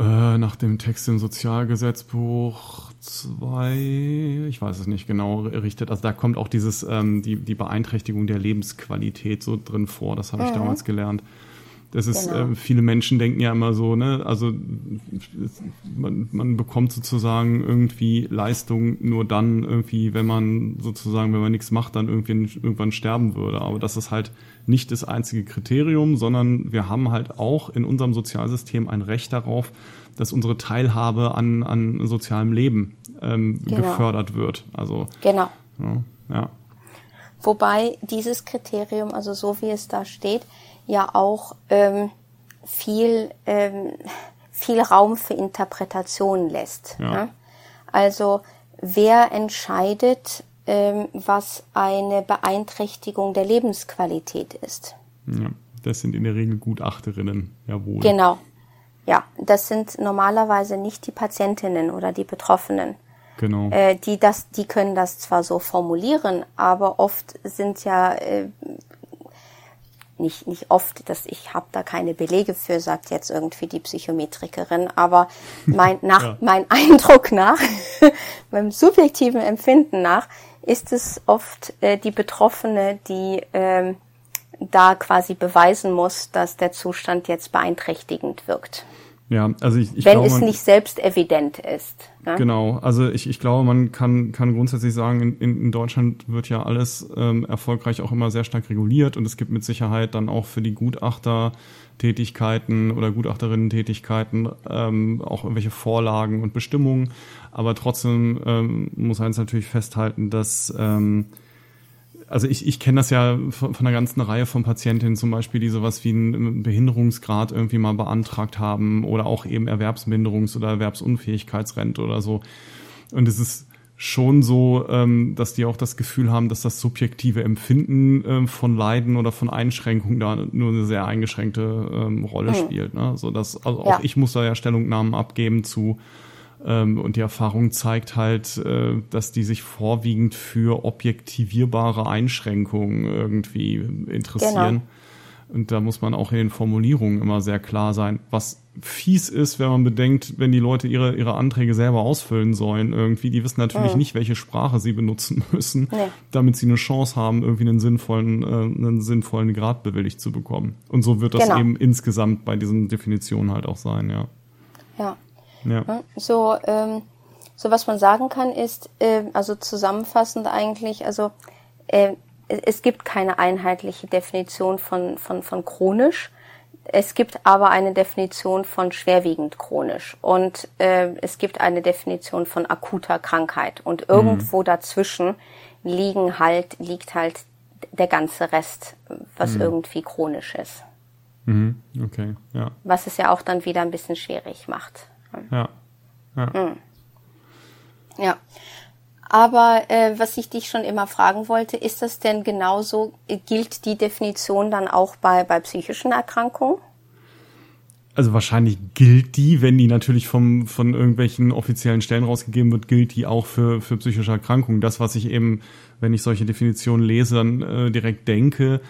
äh, nach dem Text im Sozialgesetzbuch 2, ich weiß es nicht genau, richtet. Also da kommt auch dieses, ähm, die, die Beeinträchtigung der Lebensqualität so drin vor, das habe ich mhm. damals gelernt. Das ist, genau. äh, viele Menschen denken ja immer so, ne, also man, man bekommt sozusagen irgendwie Leistung nur dann irgendwie, wenn man sozusagen, wenn man nichts macht, dann irgendwie irgendwann sterben würde. Aber das ist halt nicht das einzige Kriterium, sondern wir haben halt auch in unserem Sozialsystem ein Recht darauf, dass unsere Teilhabe an, an sozialem Leben ähm, genau. gefördert wird. Also genau. Ja, ja. Wobei dieses Kriterium, also so wie es da steht, ja auch ähm, viel, ähm, viel Raum für Interpretation lässt. Ja. Ne? Also wer entscheidet, ähm, was eine Beeinträchtigung der Lebensqualität ist? Ja, das sind in der Regel Gutachterinnen, jawohl. Genau. Ja, das sind normalerweise nicht die Patientinnen oder die Betroffenen. Genau. Äh, die das, die können das zwar so formulieren, aber oft sind ja äh, nicht, nicht oft, dass ich habe da keine Belege für, sagt jetzt irgendwie die Psychometrikerin, aber mein, nach, ja. mein Eindruck nach, meinem subjektiven Empfinden nach, ist es oft äh, die Betroffene, die ähm, da quasi beweisen muss, dass der Zustand jetzt beeinträchtigend wirkt. Ja, also ich, ich Wenn glaube, es nicht selbst evident ist. Ne? Genau, also ich, ich glaube, man kann, kann grundsätzlich sagen, in, in Deutschland wird ja alles ähm, erfolgreich auch immer sehr stark reguliert und es gibt mit Sicherheit dann auch für die Gutachter Tätigkeiten oder Gutachterinnen-Tätigkeiten ähm, auch irgendwelche Vorlagen und Bestimmungen. Aber trotzdem ähm, muss eins natürlich festhalten, dass ähm, also ich, ich kenne das ja von, von einer ganzen Reihe von Patientinnen zum Beispiel, die sowas wie einen Behinderungsgrad irgendwie mal beantragt haben oder auch eben Erwerbsminderungs- oder Erwerbsunfähigkeitsrente oder so. Und es ist schon so, ähm, dass die auch das Gefühl haben, dass das subjektive Empfinden ähm, von Leiden oder von Einschränkungen da nur eine sehr eingeschränkte ähm, Rolle mhm. spielt. Ne? So dass also auch ja. ich muss da ja Stellungnahmen abgeben zu und die Erfahrung zeigt halt, äh, dass die sich vorwiegend für objektivierbare Einschränkungen irgendwie interessieren. Genau. Und da muss man auch in den Formulierungen immer sehr klar sein. Was fies ist, wenn man bedenkt, wenn die Leute ihre, ihre Anträge selber ausfüllen sollen, irgendwie, die wissen natürlich mhm. nicht, welche Sprache sie benutzen müssen, nee. damit sie eine Chance haben, irgendwie einen sinnvollen, äh, einen sinnvollen Grad bewilligt zu bekommen. Und so wird das genau. eben insgesamt bei diesen Definitionen halt auch sein, ja. Ja. Ja. So, ähm, so was man sagen kann ist, äh, also zusammenfassend eigentlich, also äh, es gibt keine einheitliche Definition von, von, von chronisch. Es gibt aber eine Definition von schwerwiegend chronisch und äh, es gibt eine Definition von akuter Krankheit und irgendwo mhm. dazwischen liegen halt liegt halt der ganze Rest, was mhm. irgendwie chronisch ist. Mhm. Okay, ja. Was es ja auch dann wieder ein bisschen schwierig macht. Ja. Ja. Mhm. Ja. Aber äh, was ich dich schon immer fragen wollte, ist das denn genauso, gilt die Definition dann auch bei, bei psychischen Erkrankungen? Also wahrscheinlich gilt die, wenn die natürlich vom, von irgendwelchen offiziellen Stellen rausgegeben wird, gilt die auch für, für psychische Erkrankungen. Das, was ich eben, wenn ich solche Definitionen lese, dann äh, direkt denke,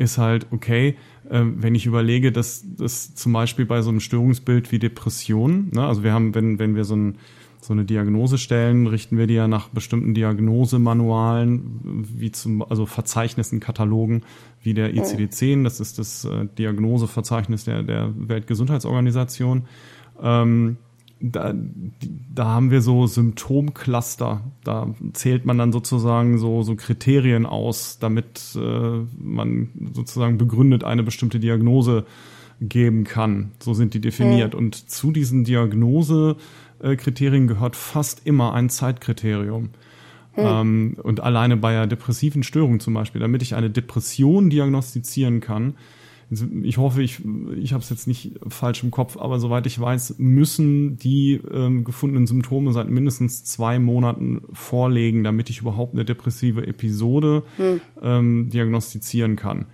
ist halt, okay, äh, wenn ich überlege, dass das zum Beispiel bei so einem Störungsbild wie Depression, ne, also wir haben, wenn, wenn wir so ein so eine Diagnose stellen, richten wir die ja nach bestimmten Diagnosemanualen, wie zum, also Verzeichnissen, Katalogen, wie der ICD-10, das ist das äh, Diagnoseverzeichnis der, der Weltgesundheitsorganisation. Ähm, da, da haben wir so Symptomcluster. Da zählt man dann sozusagen so, so Kriterien aus, damit äh, man sozusagen begründet eine bestimmte Diagnose geben kann. So sind die definiert. Mhm. Und zu diesen Diagnose äh, Kriterien gehört fast immer ein Zeitkriterium. Hm. Ähm, und alleine bei einer depressiven Störung zum Beispiel, damit ich eine Depression diagnostizieren kann, ich hoffe, ich, ich habe es jetzt nicht falsch im Kopf, aber soweit ich weiß, müssen die ähm, gefundenen Symptome seit mindestens zwei Monaten vorlegen, damit ich überhaupt eine depressive Episode hm. ähm, diagnostizieren kann.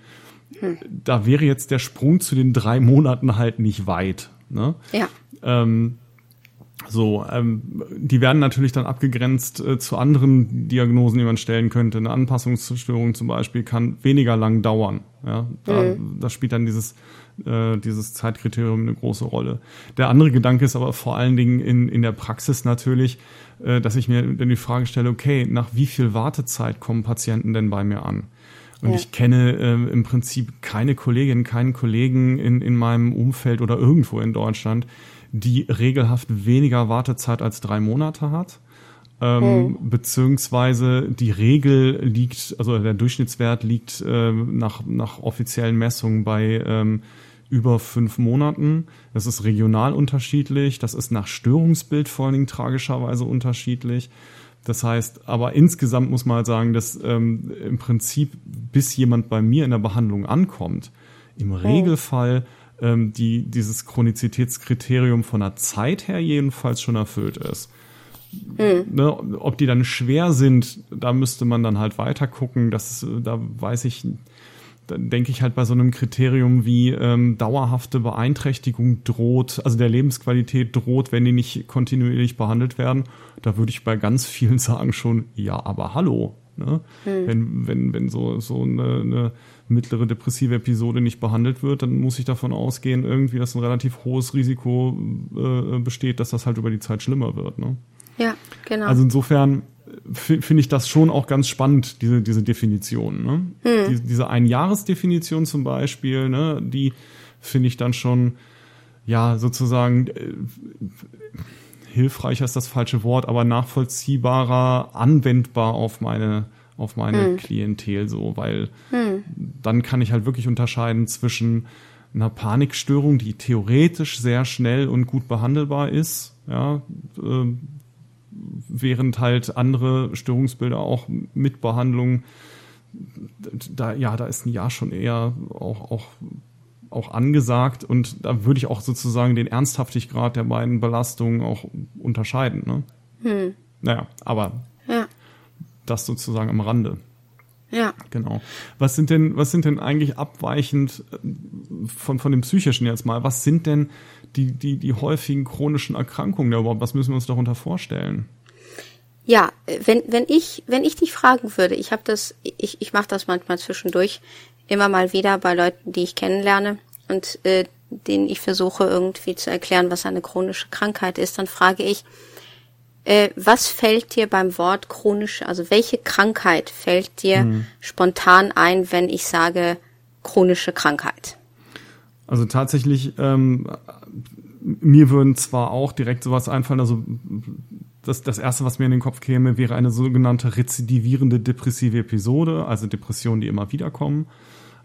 Hm. Da wäre jetzt der Sprung zu den drei Monaten halt nicht weit. Ne? Ja. Ähm, so, ähm, die werden natürlich dann abgegrenzt äh, zu anderen Diagnosen, die man stellen könnte. Eine Anpassungsstörung zum Beispiel kann weniger lang dauern. Ja, da, mhm. da spielt dann dieses äh, dieses Zeitkriterium eine große Rolle. Der andere Gedanke ist aber vor allen Dingen in in der Praxis natürlich, äh, dass ich mir dann die Frage stelle: Okay, nach wie viel Wartezeit kommen Patienten denn bei mir an? Und ja. ich kenne äh, im Prinzip keine Kollegin, keinen Kollegen in, in meinem Umfeld oder irgendwo in Deutschland, die regelhaft weniger Wartezeit als drei Monate hat. Ähm, hm. Beziehungsweise die Regel liegt, also der Durchschnittswert liegt äh, nach, nach offiziellen Messungen bei ähm, über fünf Monaten. Das ist regional unterschiedlich, das ist nach Störungsbild vor allen Dingen tragischerweise unterschiedlich. Das heißt, aber insgesamt muss man halt sagen, dass ähm, im Prinzip, bis jemand bei mir in der Behandlung ankommt, im hm. Regelfall ähm, die dieses Chronizitätskriterium von der Zeit her jedenfalls schon erfüllt ist. Hm. Ne, ob die dann schwer sind, da müsste man dann halt weiter gucken. Das, da weiß ich, da denke ich halt bei so einem Kriterium wie ähm, dauerhafte Beeinträchtigung droht, also der Lebensqualität droht, wenn die nicht kontinuierlich behandelt werden. Da würde ich bei ganz vielen sagen schon, ja, aber hallo. Ne? Hm. Wenn, wenn, wenn so, so eine, eine mittlere depressive Episode nicht behandelt wird, dann muss ich davon ausgehen, irgendwie, dass ein relativ hohes Risiko äh, besteht, dass das halt über die Zeit schlimmer wird. Ne? Ja, genau. Also insofern finde ich das schon auch ganz spannend, diese, diese Definition. Ne? Hm. Die, diese Einjahresdefinition zum Beispiel, ne, die finde ich dann schon, ja, sozusagen äh, hilfreicher ist das falsche Wort, aber nachvollziehbarer, anwendbar auf meine auf meine hm. Klientel so, weil hm. dann kann ich halt wirklich unterscheiden zwischen einer Panikstörung, die theoretisch sehr schnell und gut behandelbar ist, ja, äh, während halt andere Störungsbilder auch mit Behandlung da ja, da ist ein Jahr schon eher auch auch auch angesagt und da würde ich auch sozusagen den Ernsthaftigkeit der beiden Belastungen auch unterscheiden. Ne? Hm. Naja, aber ja das sozusagen am Rande. Ja. Genau. Was sind denn, was sind denn eigentlich abweichend äh, von, von dem psychischen jetzt mal? Was sind denn die, die, die häufigen chronischen Erkrankungen da überhaupt? Was müssen wir uns darunter vorstellen? Ja, wenn, wenn ich, wenn ich dich fragen würde, ich habe das, ich, ich mache das manchmal zwischendurch immer mal wieder bei Leuten, die ich kennenlerne und äh, denen ich versuche irgendwie zu erklären, was eine chronische Krankheit ist, dann frage ich, äh, was fällt dir beim Wort chronische, also welche Krankheit fällt dir mhm. spontan ein, wenn ich sage chronische Krankheit? Also tatsächlich, ähm, mir würden zwar auch direkt sowas einfallen, also das, das erste, was mir in den Kopf käme, wäre eine sogenannte rezidivierende depressive Episode, also Depressionen, die immer wieder kommen.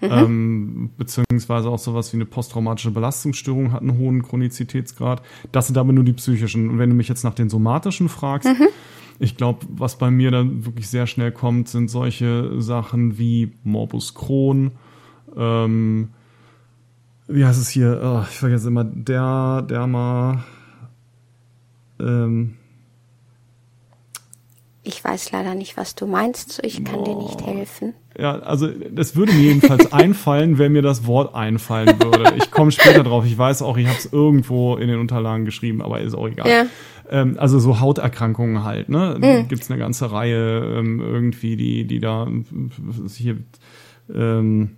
Mhm. Ähm, beziehungsweise auch sowas wie eine posttraumatische Belastungsstörung hat einen hohen Chronizitätsgrad. Das sind aber nur die psychischen. Und wenn du mich jetzt nach den somatischen fragst, mhm. ich glaube, was bei mir dann wirklich sehr schnell kommt, sind solche Sachen wie Morbus Crohn, ähm, wie heißt es hier? Oh, ich vergesse immer, der, der mal, ähm, ich weiß leider nicht, was du meinst, ich kann oh. dir nicht helfen. Ja, also das würde mir jedenfalls einfallen, wenn mir das Wort einfallen würde. Ich komme später drauf. Ich weiß auch, ich habe es irgendwo in den Unterlagen geschrieben, aber ist auch egal. Ja. Ähm, also so Hauterkrankungen halt, ne? Mhm. Gibt es eine ganze Reihe ähm, irgendwie, die, die da hier ähm,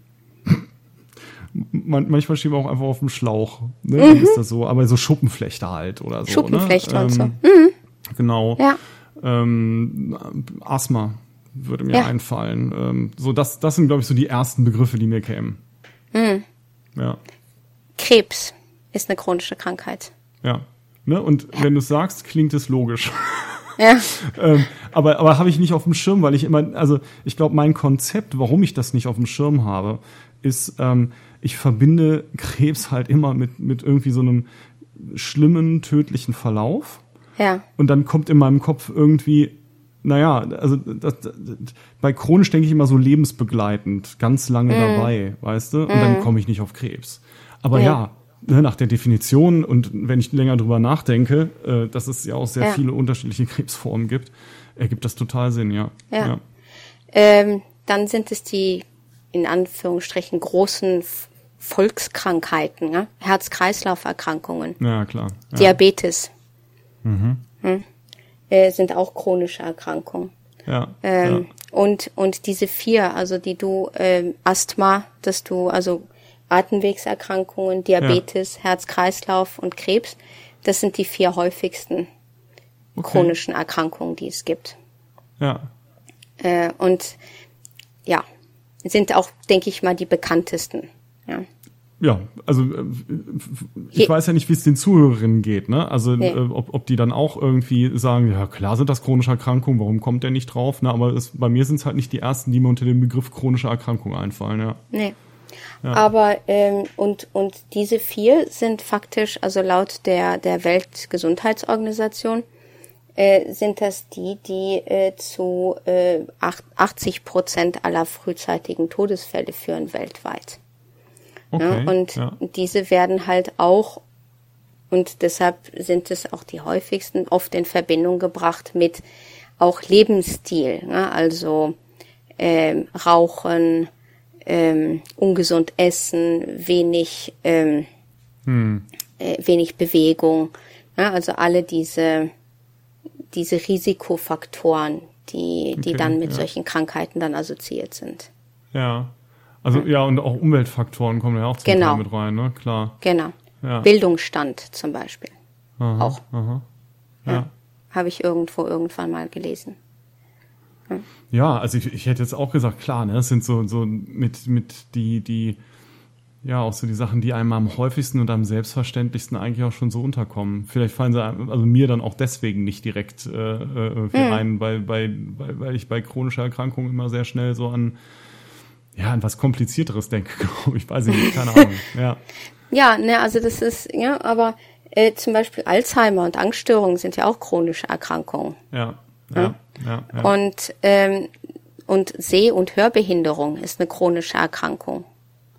man, manchmal stehen wir auch einfach auf dem Schlauch, ne? Mhm. Dann ist das so, aber so Schuppenflechte halt oder so. Ne? Schuppenflechte ne? und so. Ähm, mhm. Genau. Ja. Ähm, Asthma würde mir ja. einfallen. Ähm, so, das, das sind, glaube ich, so die ersten Begriffe, die mir kämen. Mhm. Ja. Krebs ist eine chronische Krankheit. Ja. Ne? Und ja. wenn du es sagst, klingt es logisch. Ja. ähm, aber aber habe ich nicht auf dem Schirm, weil ich immer, also ich glaube, mein Konzept, warum ich das nicht auf dem Schirm habe, ist, ähm, ich verbinde Krebs halt immer mit, mit irgendwie so einem schlimmen, tödlichen Verlauf. Ja. Und dann kommt in meinem Kopf irgendwie, naja, also das, das, bei chronisch denke ich immer so lebensbegleitend, ganz lange mm. dabei, weißt du? Und mm. dann komme ich nicht auf Krebs. Aber ja, ja ne, nach der Definition und wenn ich länger drüber nachdenke, äh, dass es ja auch sehr ja. viele unterschiedliche Krebsformen gibt, ergibt das total Sinn, ja. Ja. ja. Ähm, dann sind es die in Anführungsstrichen großen Volkskrankheiten, ne? Herz-Kreislauf-Erkrankungen. Ja, klar. Ja. Diabetes. Mhm. Hm? Äh, sind auch chronische Erkrankungen. Ja, ähm, ja. Und, und diese vier, also die du, ähm, Asthma, dass du, also Atemwegserkrankungen, Diabetes, ja. Herz-Kreislauf und Krebs, das sind die vier häufigsten okay. chronischen Erkrankungen, die es gibt. Ja. Äh, und ja, sind auch, denke ich mal, die bekanntesten. Ja. Ja, also äh, ich weiß ja nicht, wie es den Zuhörerinnen geht, ne? Also nee. äh, ob, ob die dann auch irgendwie sagen, ja klar sind das chronische Erkrankungen, warum kommt der nicht drauf? Ne? Aber es, bei mir sind es halt nicht die ersten, die mir unter den Begriff chronische Erkrankung einfallen, ja. Nee. Ja. Aber ähm, und und diese vier sind faktisch, also laut der der Weltgesundheitsorganisation äh, sind das die, die äh, zu äh, 80 Prozent aller frühzeitigen Todesfälle führen weltweit. Okay, ja, und ja. diese werden halt auch, und deshalb sind es auch die häufigsten, oft in Verbindung gebracht mit auch Lebensstil, ja, also ähm, Rauchen, ähm, ungesund essen, wenig, ähm, hm. äh, wenig Bewegung, ja, also alle diese, diese Risikofaktoren, die, die okay, dann mit solchen Krankheiten dann assoziiert sind. Ja, also ja, und auch Umweltfaktoren kommen ja auch zum genau. Teil mit rein, ne? Klar. Genau. Ja. Bildungsstand zum Beispiel. Aha, auch. Aha. Ja. ja. Habe ich irgendwo irgendwann mal gelesen. Ja, ja also ich, ich hätte jetzt auch gesagt, klar, ne, das sind so, so mit, mit die, die, ja, auch so die Sachen, die einem am häufigsten und am selbstverständlichsten eigentlich auch schon so unterkommen. Vielleicht fallen sie also mir dann auch deswegen nicht direkt äh, äh irgendwie mhm. ein, weil, weil, weil ich bei chronischer Erkrankung immer sehr schnell so an ja, an was komplizierteres denke, glaube ich. Weiß ich nicht, keine Ahnung. Ja. Ja, ne, also das ist, ja, aber äh, zum Beispiel Alzheimer und Angststörungen sind ja auch chronische Erkrankungen. Ja, ja, ja. ja, Und, ähm, und Seh- und Hörbehinderung ist eine chronische Erkrankung.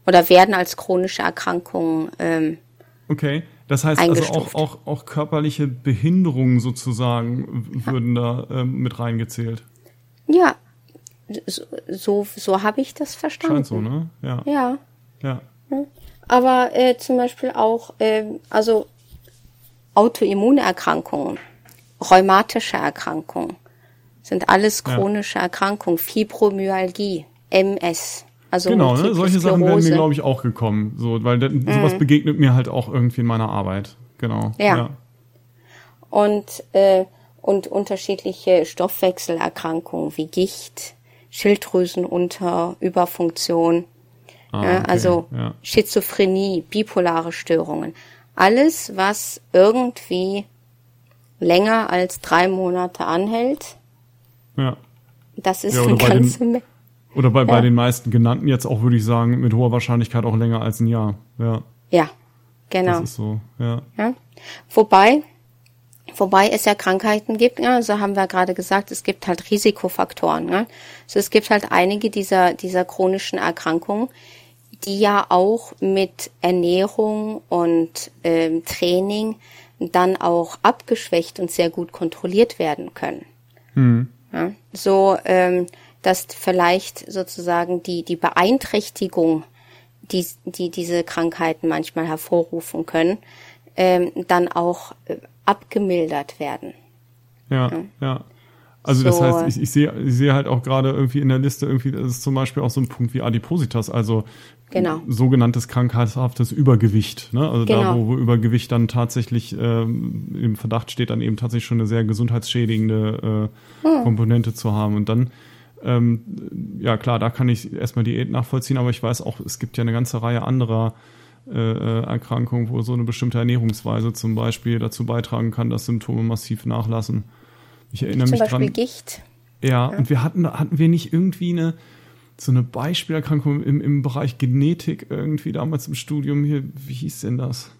Oder werden als chronische Erkrankung ähm, Okay, das heißt also auch, auch, auch körperliche Behinderungen sozusagen würden da ähm, mit reingezählt. Ja, so, so habe ich das verstanden. Scheint so, ne? Ja. Ja. ja. Aber äh, zum Beispiel auch, äh, also Autoimmunerkrankungen, rheumatische Erkrankungen, sind alles chronische ja. Erkrankungen, Fibromyalgie, MS. Also genau, ne? solche Sachen wären mir, glaube ich, auch gekommen. So, weil mhm. sowas begegnet mir halt auch irgendwie in meiner Arbeit. Genau. Ja. ja. Und, äh, und unterschiedliche Stoffwechselerkrankungen wie Gicht, Schilddrüsenunterüberfunktion, ah, okay. ja, also ja. Schizophrenie, bipolare Störungen. Alles, was irgendwie länger als drei Monate anhält. Ja. Das ist ja, eine ganze den, Oder bei, ja. bei den meisten genannten jetzt auch, würde ich sagen, mit hoher Wahrscheinlichkeit auch länger als ein Jahr. Ja. Ja, genau. Das ist so, ja. ja. Wobei, Wobei es ja Krankheiten gibt, ja, so haben wir gerade gesagt, es gibt halt Risikofaktoren. Ja. Also es gibt halt einige dieser, dieser chronischen Erkrankungen, die ja auch mit Ernährung und ähm, Training dann auch abgeschwächt und sehr gut kontrolliert werden können. Mhm. Ja, so, ähm, dass vielleicht sozusagen die, die Beeinträchtigung, die, die diese Krankheiten manchmal hervorrufen können, ähm, dann auch äh, abgemildert werden. Ja, ja. ja. Also so. das heißt, ich, ich sehe ich sehe halt auch gerade irgendwie in der Liste irgendwie, das ist zum Beispiel auch so ein Punkt wie Adipositas, also genau. sogenanntes krankheitshaftes Übergewicht. Ne? Also genau. da, wo, wo Übergewicht dann tatsächlich ähm, im Verdacht steht, dann eben tatsächlich schon eine sehr gesundheitsschädigende äh, hm. Komponente zu haben. Und dann ähm, ja klar, da kann ich erstmal Diät nachvollziehen, aber ich weiß auch, es gibt ja eine ganze Reihe anderer äh, Erkrankungen, wo so eine bestimmte Ernährungsweise zum Beispiel dazu beitragen kann, dass Symptome massiv nachlassen. Ich erinnere Zum mich Beispiel dran. Gicht. Ja, ja, und wir hatten, hatten wir nicht irgendwie eine, so eine Beispielerkrankung im, im Bereich Genetik irgendwie damals im Studium hier, wie hieß denn das?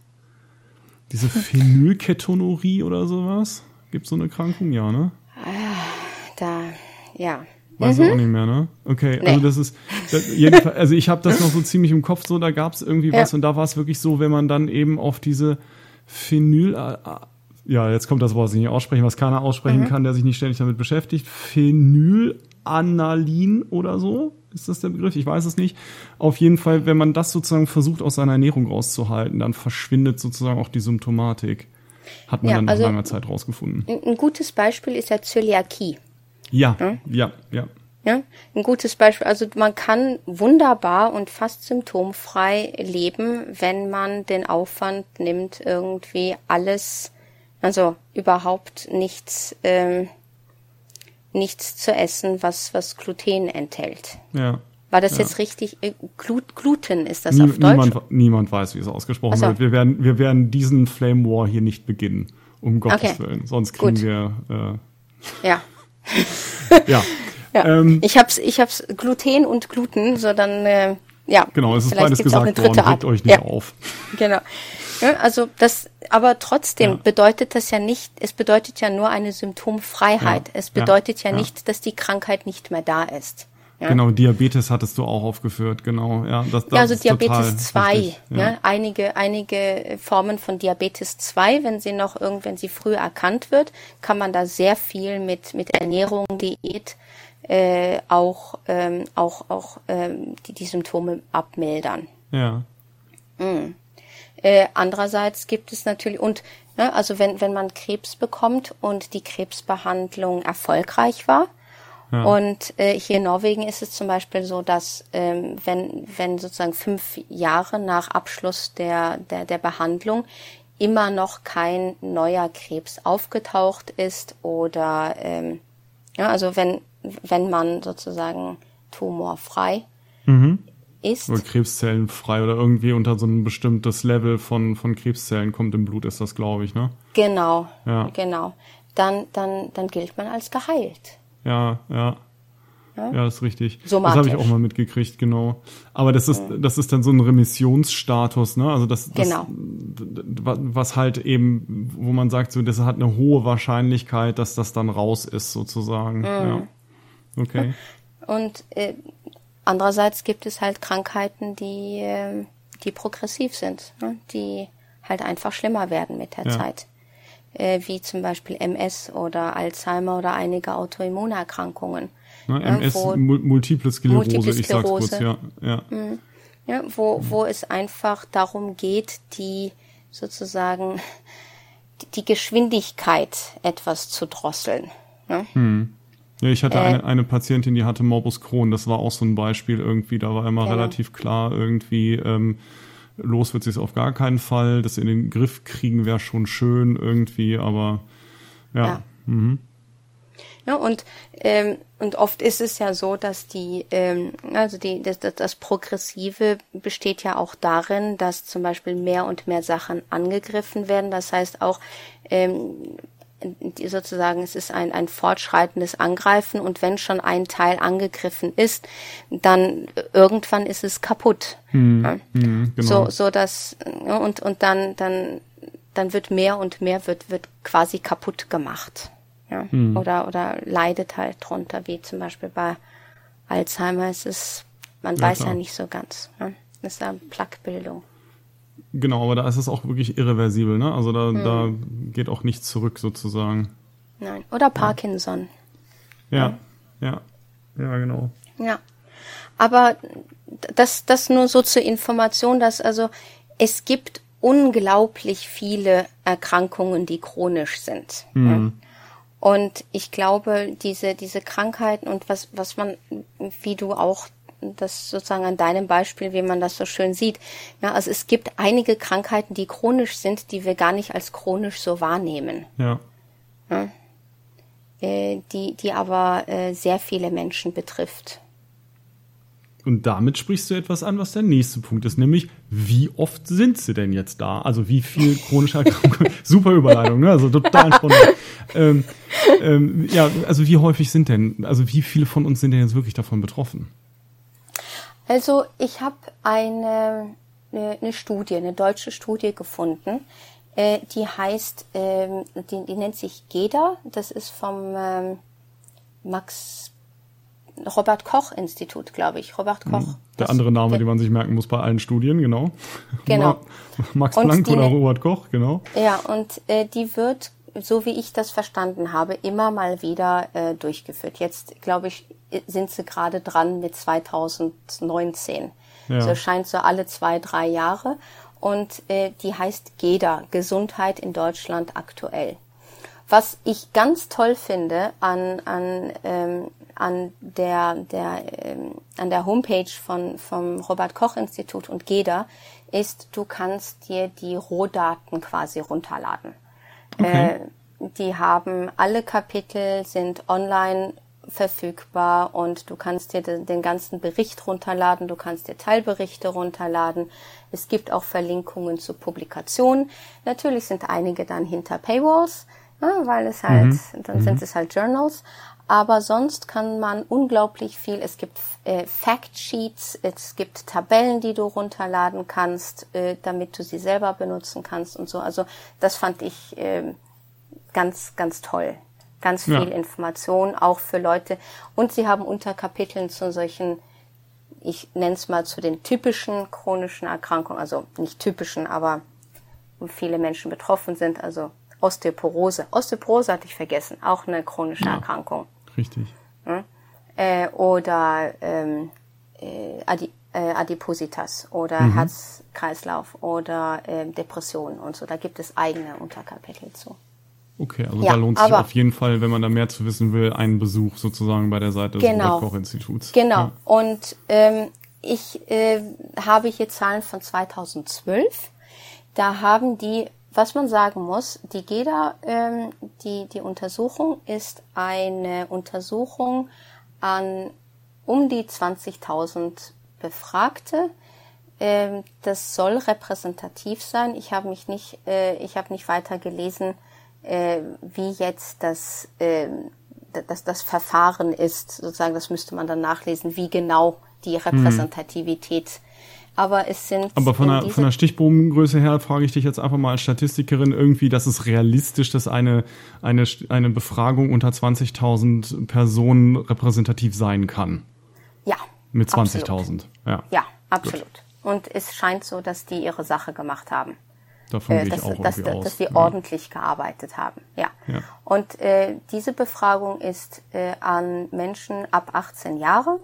Diese Phenylketonurie oder sowas? Gibt so eine Erkrankung? Ja, ne? Ah, da, ja. Weiß mhm. auch nicht mehr, ne? Okay, nee. also das ist, das, jedenfalls, also ich habe das noch so ziemlich im Kopf, so da gab es irgendwie ja. was und da war es wirklich so, wenn man dann eben auf diese Phenyl ja, jetzt kommt das Wort, das ich nicht aussprechen, was keiner aussprechen mhm. kann, der sich nicht ständig damit beschäftigt. Phenylanalin oder so? Ist das der Begriff? Ich weiß es nicht. Auf jeden Fall, wenn man das sozusagen versucht, aus seiner Ernährung rauszuhalten, dann verschwindet sozusagen auch die Symptomatik. Hat man ja, dann nach also langer Zeit rausgefunden. Ein gutes Beispiel ist ja Zöliakie. Ja, ja, ja, ja. Ja, ein gutes Beispiel. Also man kann wunderbar und fast symptomfrei leben, wenn man den Aufwand nimmt, irgendwie alles also überhaupt nichts, ähm, nichts zu essen, was, was Gluten enthält. Ja. War das ja. jetzt richtig? Äh, Glut, Gluten ist das Nie, auf Deutsch? Niemand, niemand weiß, wie es ausgesprochen so. wird. Wir werden, wir werden diesen Flame War hier nicht beginnen, um Gottes okay. Willen. Sonst kriegen Gut. wir. Äh, ja. ja. ja. Ähm, ich hab's, ich hab's Gluten und Gluten, so dann. Äh, ja. Genau, es ist beides gesagt worden. Regt euch nicht ja. auf. Genau. Ja, also das, aber trotzdem ja. bedeutet das ja nicht, es bedeutet ja nur eine Symptomfreiheit. Es bedeutet ja, nicht, dass die Krankheit nicht mehr da ist. Ja? Genau, Diabetes hattest du auch aufgeführt, genau. Ja, das, das ja also Diabetes 2. ja. ja. Einige, einige Formen von Diabetes 2, wenn sie noch irgend, wenn sie früh erkannt wird, kann man da sehr viel mit, mit Ernährung, Diät, äh, auch, ähm, auch, auch ähm, die, die Symptome abmildern. Ja. Mhm. Äh, andererseits gibt es natürlich, und ne, also wenn, wenn man Krebs bekommt und die Krebsbehandlung erfolgreich war, ja. und äh, hier in Norwegen ist es zum Beispiel so, dass ähm, wenn, wenn sozusagen fünf Jahre nach Abschluss der, der, der Behandlung immer noch kein neuer Krebs aufgetaucht ist oder ähm, ja, also wenn, wenn man sozusagen tumorfrei mhm ist. Oder Krebszellen frei oder irgendwie unter so ein bestimmtes Level von, von Krebszellen kommt im Blut, ist das, glaube ich, ne? Genau. Ja. Genau. Dann, dann, dann gilt man als geheilt. Ja, ja. Ja, ja das ist richtig. Somatisch. Das habe ich auch mal mitgekriegt, genau. Aber das ist, ja. das ist dann so ein Remissionsstatus, ne? Also das, das genau. was halt eben, wo man sagt, so, das hat eine hohe Wahrscheinlichkeit, dass das dann raus ist, sozusagen. Mhm. Ja. Okay. Und äh, Andererseits gibt es halt Krankheiten, die, ähm, die progressiv sind, ne? die halt einfach schlimmer werden mit der ja. Zeit. Äh, wie zum Beispiel MS oder Alzheimer oder einige Autoimmunerkrankungen. Ne? MS, wo, Multiple Sklerose, Multiple Sklerose, ich sag's kurz, ja. Ja, mhm. ja wo, wo es einfach darum geht, die sozusagen die Geschwindigkeit etwas zu drosseln. Ne? Hm. Ja, ich hatte äh, eine, eine Patientin, die hatte Morbus Crohn. Das war auch so ein Beispiel irgendwie. Da war immer genau. relativ klar irgendwie, ähm, los wird sie es auf gar keinen Fall. Das in den Griff kriegen wäre schon schön irgendwie, aber ja. Ja, mhm. ja und, ähm, und oft ist es ja so, dass die, ähm, also die, das, das, das Progressive besteht ja auch darin, dass zum Beispiel mehr und mehr Sachen angegriffen werden. Das heißt auch, ähm, sozusagen, es ist ein, ein fortschreitendes Angreifen und wenn schon ein Teil angegriffen ist, dann irgendwann ist es kaputt. Hm, ja. hm, genau. So, so dass, und, und dann, dann, dann wird mehr und mehr wird, wird quasi kaputt gemacht. Ja, hm. oder, oder leidet halt drunter, wie zum Beispiel bei Alzheimer. Es ist, man ja, weiß klar. ja nicht so ganz. Ja. Das ist eine Plaquebildung. Genau, aber da ist es auch wirklich irreversibel, ne? Also da, hm. da geht auch nichts zurück sozusagen. Nein. Oder Parkinson. Ja, ja, ja, genau. Ja. Aber das, das nur so zur Information, dass also es gibt unglaublich viele Erkrankungen, die chronisch sind. Mhm. Und ich glaube, diese, diese Krankheiten und was, was man, wie du auch das sozusagen an deinem Beispiel, wie man das so schön sieht. Ja, also es gibt einige Krankheiten, die chronisch sind, die wir gar nicht als chronisch so wahrnehmen. Ja. ja äh, die, die aber äh, sehr viele Menschen betrifft. Und damit sprichst du etwas an, was der nächste Punkt ist, nämlich wie oft sind sie denn jetzt da? Also wie viel chronische Erkrankungen? Super Überleitung, ne? Also total spannend. ähm, ähm, ja, also wie häufig sind denn, also wie viele von uns sind denn jetzt wirklich davon betroffen? Also ich habe eine, eine, eine Studie, eine deutsche Studie gefunden, äh, die heißt, ähm, die, die nennt sich GEDA, das ist vom ähm, Max Robert Koch Institut, glaube ich. Robert Koch. Hm. Der andere Name, der, den man sich merken muss bei allen Studien, genau. Genau. Max Planck oder Robert Koch, genau. Ja, und äh, die wird, so wie ich das verstanden habe, immer mal wieder äh, durchgeführt. Jetzt, glaube ich, sind sie gerade dran mit 2019. Ja. So scheint so alle zwei, drei Jahre. Und äh, die heißt GEDA, Gesundheit in Deutschland aktuell. Was ich ganz toll finde an, an, ähm, an, der, der, ähm, an der Homepage von, vom Robert Koch Institut und GEDA ist, du kannst dir die Rohdaten quasi runterladen. Okay. Äh, die haben alle Kapitel sind online verfügbar und du kannst dir den, ganzen Bericht runterladen, du kannst dir Teilberichte runterladen. Es gibt auch Verlinkungen zu Publikationen. Natürlich sind einige dann hinter Paywalls, ne, weil es halt, mhm. dann mhm. sind es halt Journals. Aber sonst kann man unglaublich viel. Es gibt äh, Factsheets, es gibt Tabellen, die du runterladen kannst, äh, damit du sie selber benutzen kannst und so. Also das fand ich äh, ganz, ganz toll. Ganz viel ja. Information, auch für Leute. Und sie haben Unterkapiteln zu solchen, ich nenne es mal zu den typischen chronischen Erkrankungen, also nicht typischen, aber wo viele Menschen betroffen sind, also Osteoporose. Osteoporose hatte ich vergessen, auch eine chronische ja, Erkrankung. Richtig. Hm? Äh, oder ähm, äh, Adi äh, Adipositas oder mhm. Herzkreislauf oder äh, Depression und so. Da gibt es eigene Unterkapitel zu. Okay, also ja, da lohnt sich auf jeden Fall, wenn man da mehr zu wissen will, einen Besuch sozusagen bei der Seite des genau, Robert-Koch-Instituts. Genau. Ja. Und ähm, ich äh, habe hier Zahlen von 2012. Da haben die was man sagen muss, die GEDA, ähm, die, die Untersuchung ist eine Untersuchung an um die 20.000 Befragte. Ähm, das soll repräsentativ sein. Ich habe mich nicht, äh, ich habe nicht weiter gelesen, äh, wie jetzt das, äh, das, das Verfahren ist. Sozusagen, das müsste man dann nachlesen, wie genau die hm. Aber es sind. Aber von der, von der Stichprobengröße her frage ich dich jetzt einfach mal als Statistikerin irgendwie, dass es realistisch, dass eine, eine, eine Befragung unter 20.000 Personen repräsentativ sein kann. Ja. Mit 20.000. Ja. Ja, absolut. Gut. Und es scheint so, dass die ihre Sache gemacht haben. Davon äh, gehe ich auch dass, dass, aus. dass sie ja. ordentlich gearbeitet haben. Ja. ja. Und äh, diese Befragung ist äh, an Menschen ab 18 Jahre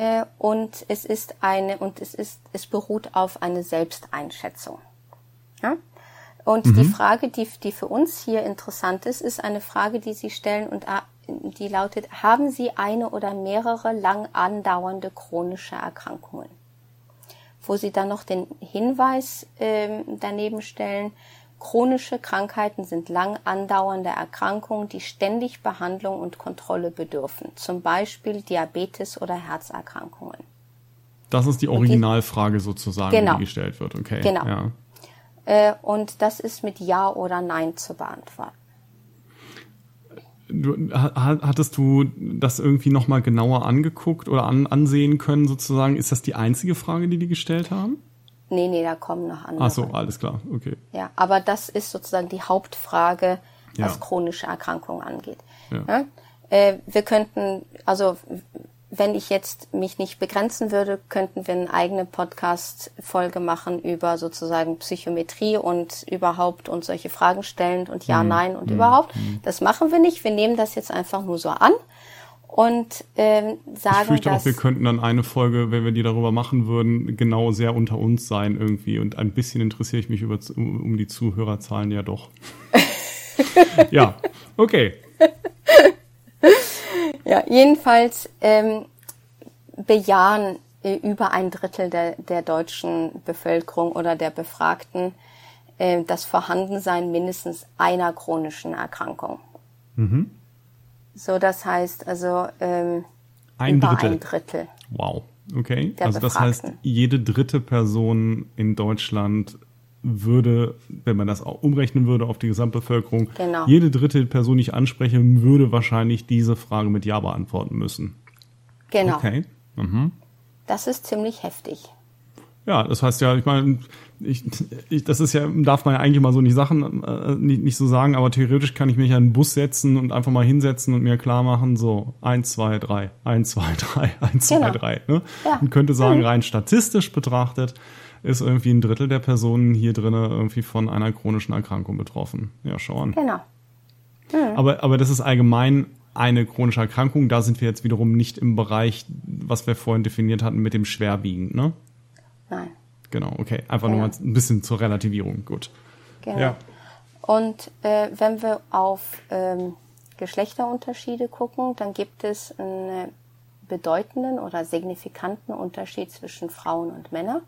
äh, und es ist eine und es ist es beruht auf eine Selbsteinschätzung. Ja? Und mhm. die Frage, die, die für uns hier interessant ist, ist eine Frage, die Sie stellen und äh, die lautet, haben Sie eine oder mehrere lang andauernde chronische Erkrankungen? Wo Sie dann noch den Hinweis äh, daneben stellen, Chronische Krankheiten sind lang andauernde Erkrankungen, die ständig Behandlung und Kontrolle bedürfen, zum Beispiel Diabetes oder Herzerkrankungen. Das ist die Originalfrage sozusagen, genau. die gestellt wird. Okay. Genau. Ja. Äh, und das ist mit Ja oder Nein zu beantworten. Du, hattest du das irgendwie nochmal genauer angeguckt oder an, ansehen können sozusagen? Ist das die einzige Frage, die die gestellt haben? Nee, nee, da kommen noch andere. Ach so, alles klar, okay. Ja, aber das ist sozusagen die Hauptfrage, was ja. chronische Erkrankungen angeht. Ja. ja? Äh, wir könnten, also wenn ich jetzt mich nicht begrenzen würde, könnten wir eine eigene Podcast-Folge machen über sozusagen Psychometrie und überhaupt und solche Fragen stellen und ja, Mhm. nein und überhaupt. Das machen wir nicht. Wir nehmen das jetzt einfach nur so an und ähm, Ich sagen, fürchte auch, dass wir könnten dann eine Folge, wenn wir die darüber machen würden, genau sehr unter uns sein irgendwie. Und ein bisschen interessiere ich mich über, um, um die Zuhörerzahlen ja doch. ja, okay. Ja, jedenfalls ähm, bejahen äh, über ein Drittel der, der deutschen Bevölkerung oder der Befragten äh, das Vorhandensein mindestens einer chronischen Erkrankung. So, das heißt also ähm, Ein Drittel. ein Drittel. Wow. Okay. Der also das heißt, Befragten. jede dritte Person in Deutschland würde, wenn man das auch umrechnen würde auf die Gesamtbevölkerung, Genau. jede dritte Person, die ich anspreche, würde wahrscheinlich diese Frage mit Ja beantworten müssen. Genau. Okay. Mhm. Das ist ziemlich heftig. Ja, das heißt ja, ich meine, ich, ich, das ist ja, darf man ja eigentlich mal so nicht Sachen äh, nicht, nicht so sagen, aber theoretisch kann ich mich ja in einen Bus setzen und einfach mal hinsetzen und mir klar machen, so eins, zwei, drei, eins, zwei, drei, eins, zwei, Genau. drei. Ne? Ja. Und könnte sagen, rein statistisch betrachtet ist irgendwie ein Drittel der Personen hier drinne irgendwie von einer chronischen Erkrankung betroffen. Ja, schau an. Genau. Aber, aber das ist allgemein eine chronische Erkrankung. Da sind wir jetzt wiederum nicht im Bereich, was wir vorhin definiert hatten mit dem Schwerwiegend, ne? Nein. Genau, okay. Einfach nur Ja. mal ein bisschen zur Relativierung. Gut. Genau. Ja. Und äh, wenn wir auf ähm, Geschlechterunterschiede gucken, dann gibt es einen bedeutenden oder signifikanten Unterschied zwischen Frauen und Männern.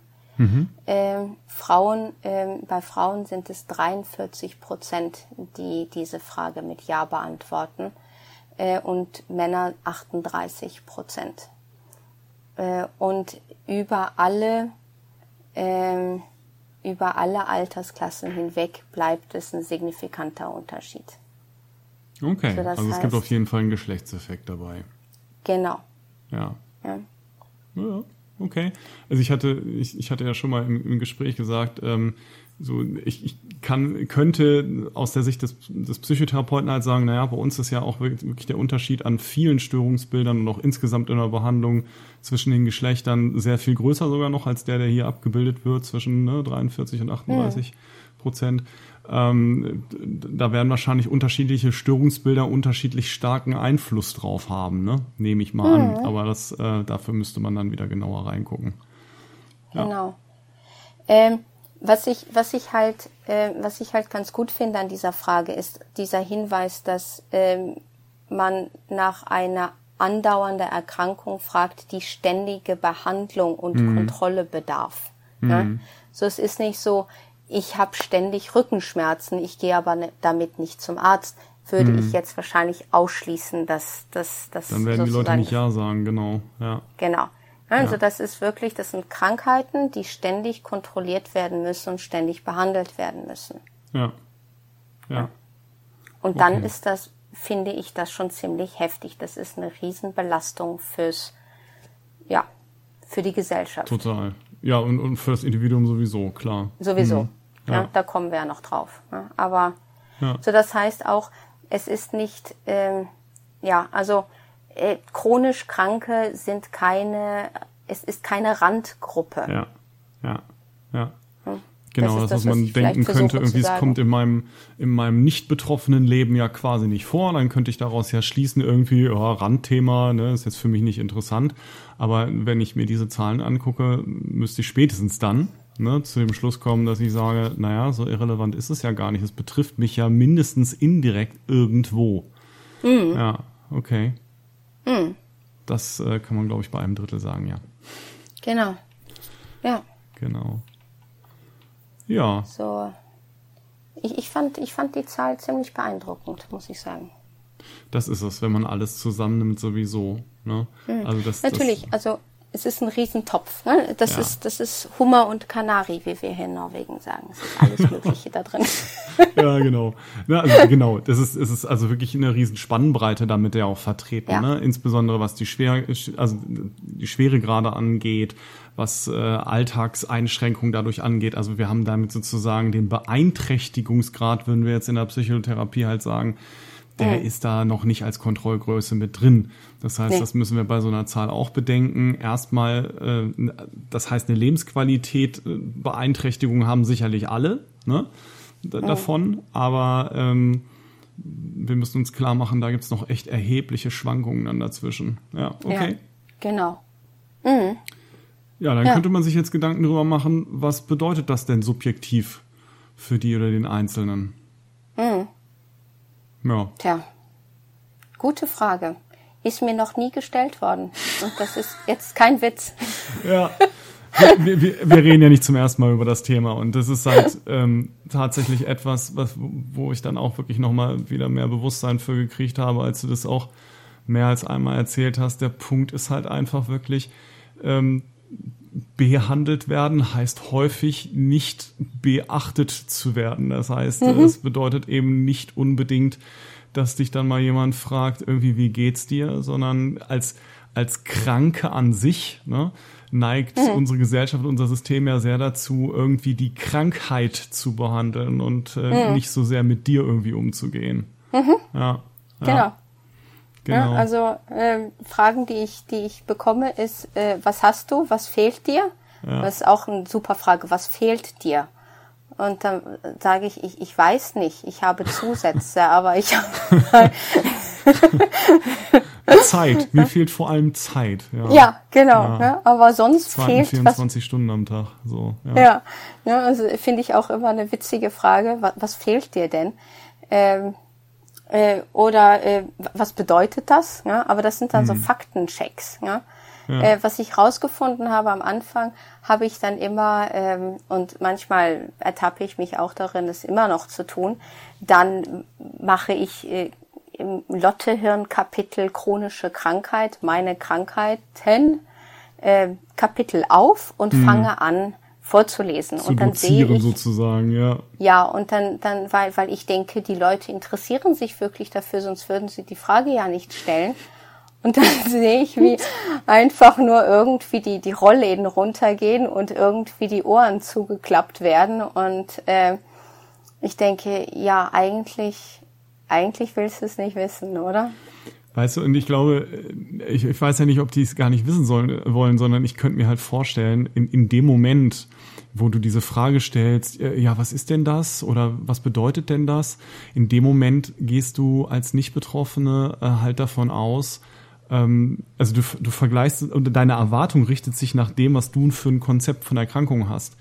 Ähm, Frauen, ähm, bei Frauen sind es 43 Prozent, die diese Frage mit Ja beantworten äh, und Männer 38 Prozent. Äh, und über alle ähm, über alle Altersklassen hinweg bleibt es ein signifikanter Unterschied. Okay. Also das Also es gibt heißt- auf jeden Fall einen Geschlechtseffekt dabei. Genau. Ja. Ja. Ja, okay. Also ich hatte, ich, ich hatte ja schon mal im, im Gespräch gesagt, ähm, so ich, ich kann, könnte aus der Sicht des, des Psychotherapeuten halt sagen, naja, bei uns ist ja auch wirklich der Unterschied an vielen Störungsbildern und auch insgesamt in der Behandlung zwischen den Geschlechtern sehr viel größer sogar noch als der, der hier abgebildet wird, zwischen ne, 43 und 38 Prozent. Ähm, da werden wahrscheinlich unterschiedliche Störungsbilder unterschiedlich starken Einfluss drauf haben, ne? Nehme ich mal an. Aber das, äh, dafür müsste man dann wieder genauer reingucken. Ja. Genau. Ähm, was ich, was ich halt, äh, was ich halt ganz gut finde an dieser Frage ist dieser Hinweis, dass ähm, man nach einer andauernden Erkrankung fragt, die ständige Behandlung und Kontrolle bedarf. Ja? So, es ist nicht so, ich habe ständig Rückenschmerzen, ich gehe aber ne, damit nicht zum Arzt. Würde ich jetzt wahrscheinlich ausschließen, dass dass das Dann werden die Leute nicht Ja sagen, genau. Ja. Genau. Also Ja. das ist wirklich, das sind Krankheiten, die ständig kontrolliert werden müssen und ständig behandelt werden müssen. Ja. Ja. Und dann Okay. ist das, finde ich, das schon ziemlich heftig. Das ist eine Riesenbelastung fürs, ja, für die Gesellschaft. Total. Ja, und, und für das Individuum sowieso, klar. Sowieso. Mhm. Ja. Ja. da kommen wir ja noch drauf. Ja, aber Ja. so das heißt auch, es ist nicht, ähm, ja, also äh, chronisch Kranke sind keine, es ist keine Randgruppe. Ja. Ja. Ja. Hm. Genau, Das das, das, was man denken könnte, irgendwie, es kommt in meinem, in meinem nicht betroffenen Leben ja quasi nicht vor. Dann könnte ich daraus ja schließen, irgendwie, ja, Randthema, ne, ist jetzt für mich nicht interessant. Aber wenn ich mir diese Zahlen angucke, müsste ich spätestens dann ne, zu dem Schluss kommen, dass ich sage, naja, so irrelevant ist es ja gar nicht. Es betrifft mich ja mindestens indirekt irgendwo. Mhm. Ja, okay. Das äh, kann man, glaube ich, bei einem Drittel sagen, ja. Genau. Ja. Genau. Ja, So. Ich, ich, fand, ich fand die Zahl ziemlich beeindruckend, muss ich sagen. das ist es, wenn man alles zusammennimmt sowieso. Ne? Also das, Hm. Natürlich, also es ist ein Riesentopf. Ne? Das, Ja. ist, das ist Hummer und Kanari, wie wir hier in Norwegen sagen. Es ist alles Mögliche da drin. Ja, genau. Ja, also genau, das ist, es ist also wirklich eine riesen Spannbreite damit ja auch vertreten. Ja. Ne? Insbesondere was die Schwere, also die Schweregrade angeht, was äh, Alltagseinschränkungen dadurch angeht. Also wir haben damit sozusagen den Beeinträchtigungsgrad, würden wir jetzt in der Psychotherapie halt sagen, der mhm. ist da noch nicht als Kontrollgröße mit drin. Das heißt, nee. das müssen wir bei so einer Zahl auch bedenken. Erstmal, äh, das heißt, eine Lebensqualität, äh, Beeinträchtigung haben sicherlich alle ne, mhm. davon, aber ähm, wir müssen uns klar machen, da gibt es noch echt erhebliche Schwankungen dann dazwischen. Ja, okay. Ja, genau. Mhm. Ja, dann ja. könnte man sich jetzt Gedanken darüber machen, was bedeutet das denn subjektiv für die oder den Einzelnen? Mhm. Ja. Tja, gute Frage. Ist mir noch nie gestellt worden. Und das ist jetzt kein Witz. Ja. Wir, wir, wir reden ja nicht zum ersten Mal über das Thema und das ist halt ähm, tatsächlich etwas, was, wo ich dann auch wirklich nochmal wieder mehr Bewusstsein für gekriegt habe, als du das auch mehr als einmal erzählt hast. Der Punkt ist halt einfach wirklich, ähm, behandelt werden heißt häufig nicht beachtet zu werden. Das heißt, mhm. es bedeutet eben nicht unbedingt, dass dich dann mal jemand fragt, irgendwie, wie geht's dir, sondern als, als Kranke an sich, ne, neigt mhm. unsere Gesellschaft, unser System ja sehr dazu, irgendwie die Krankheit zu behandeln und äh, mhm. nicht so sehr mit dir irgendwie umzugehen. Mhm. Ja. Genau. Ja. Genau. Ja, also äh, Fragen, die ich, die ich bekomme, ist, äh, was hast du, was fehlt dir? Ja. Das ist auch eine super Frage, was fehlt dir? Und dann sage ich, ich, ich weiß nicht, ich habe Zusätze, aber ich Zeit, mir fehlt vor allem Zeit. Ja, ja genau. Ja. Ja, aber sonst 20, fehlt 24 was, Stunden am Tag. So, ja. ja, ja also finde ich auch immer eine witzige Frage. Was, was fehlt dir denn? Ähm, äh, oder äh, was bedeutet das? Ja? Aber das sind dann mhm. so Faktenchecks. Ja? ja. Äh, was ich rausgefunden habe am Anfang, habe ich dann immer, ähm, und manchmal ertappe ich mich auch darin, es immer noch zu tun, dann mache ich äh, im Lottehirn-Kapitel chronische Krankheit, meine Krankheiten, äh, Kapitel auf und mhm. fange an, vorzulesen. Zu und dann sehe ich sozusagen, ja. Ja, und dann, dann, weil, weil ich denke, die Leute interessieren sich wirklich dafür, sonst würden sie die Frage ja nicht stellen. Und dann sehe ich, wie einfach nur irgendwie die, die Rollläden runtergehen und irgendwie die Ohren zugeklappt werden. Und äh, ich denke, ja, eigentlich, eigentlich willst du es nicht wissen, oder? Weißt du, und ich glaube, ich, ich weiß ja nicht, ob die es gar nicht wissen sollen, wollen, sondern ich könnte mir halt vorstellen, in, in dem Moment, wo du diese Frage stellst, äh, ja, was ist denn das oder was bedeutet denn das? In dem Moment gehst du als Nicht-Betroffene äh, halt davon aus, ähm, also du, du vergleichst und deine Erwartung richtet sich nach dem, was du für ein Konzept von Erkrankung hast.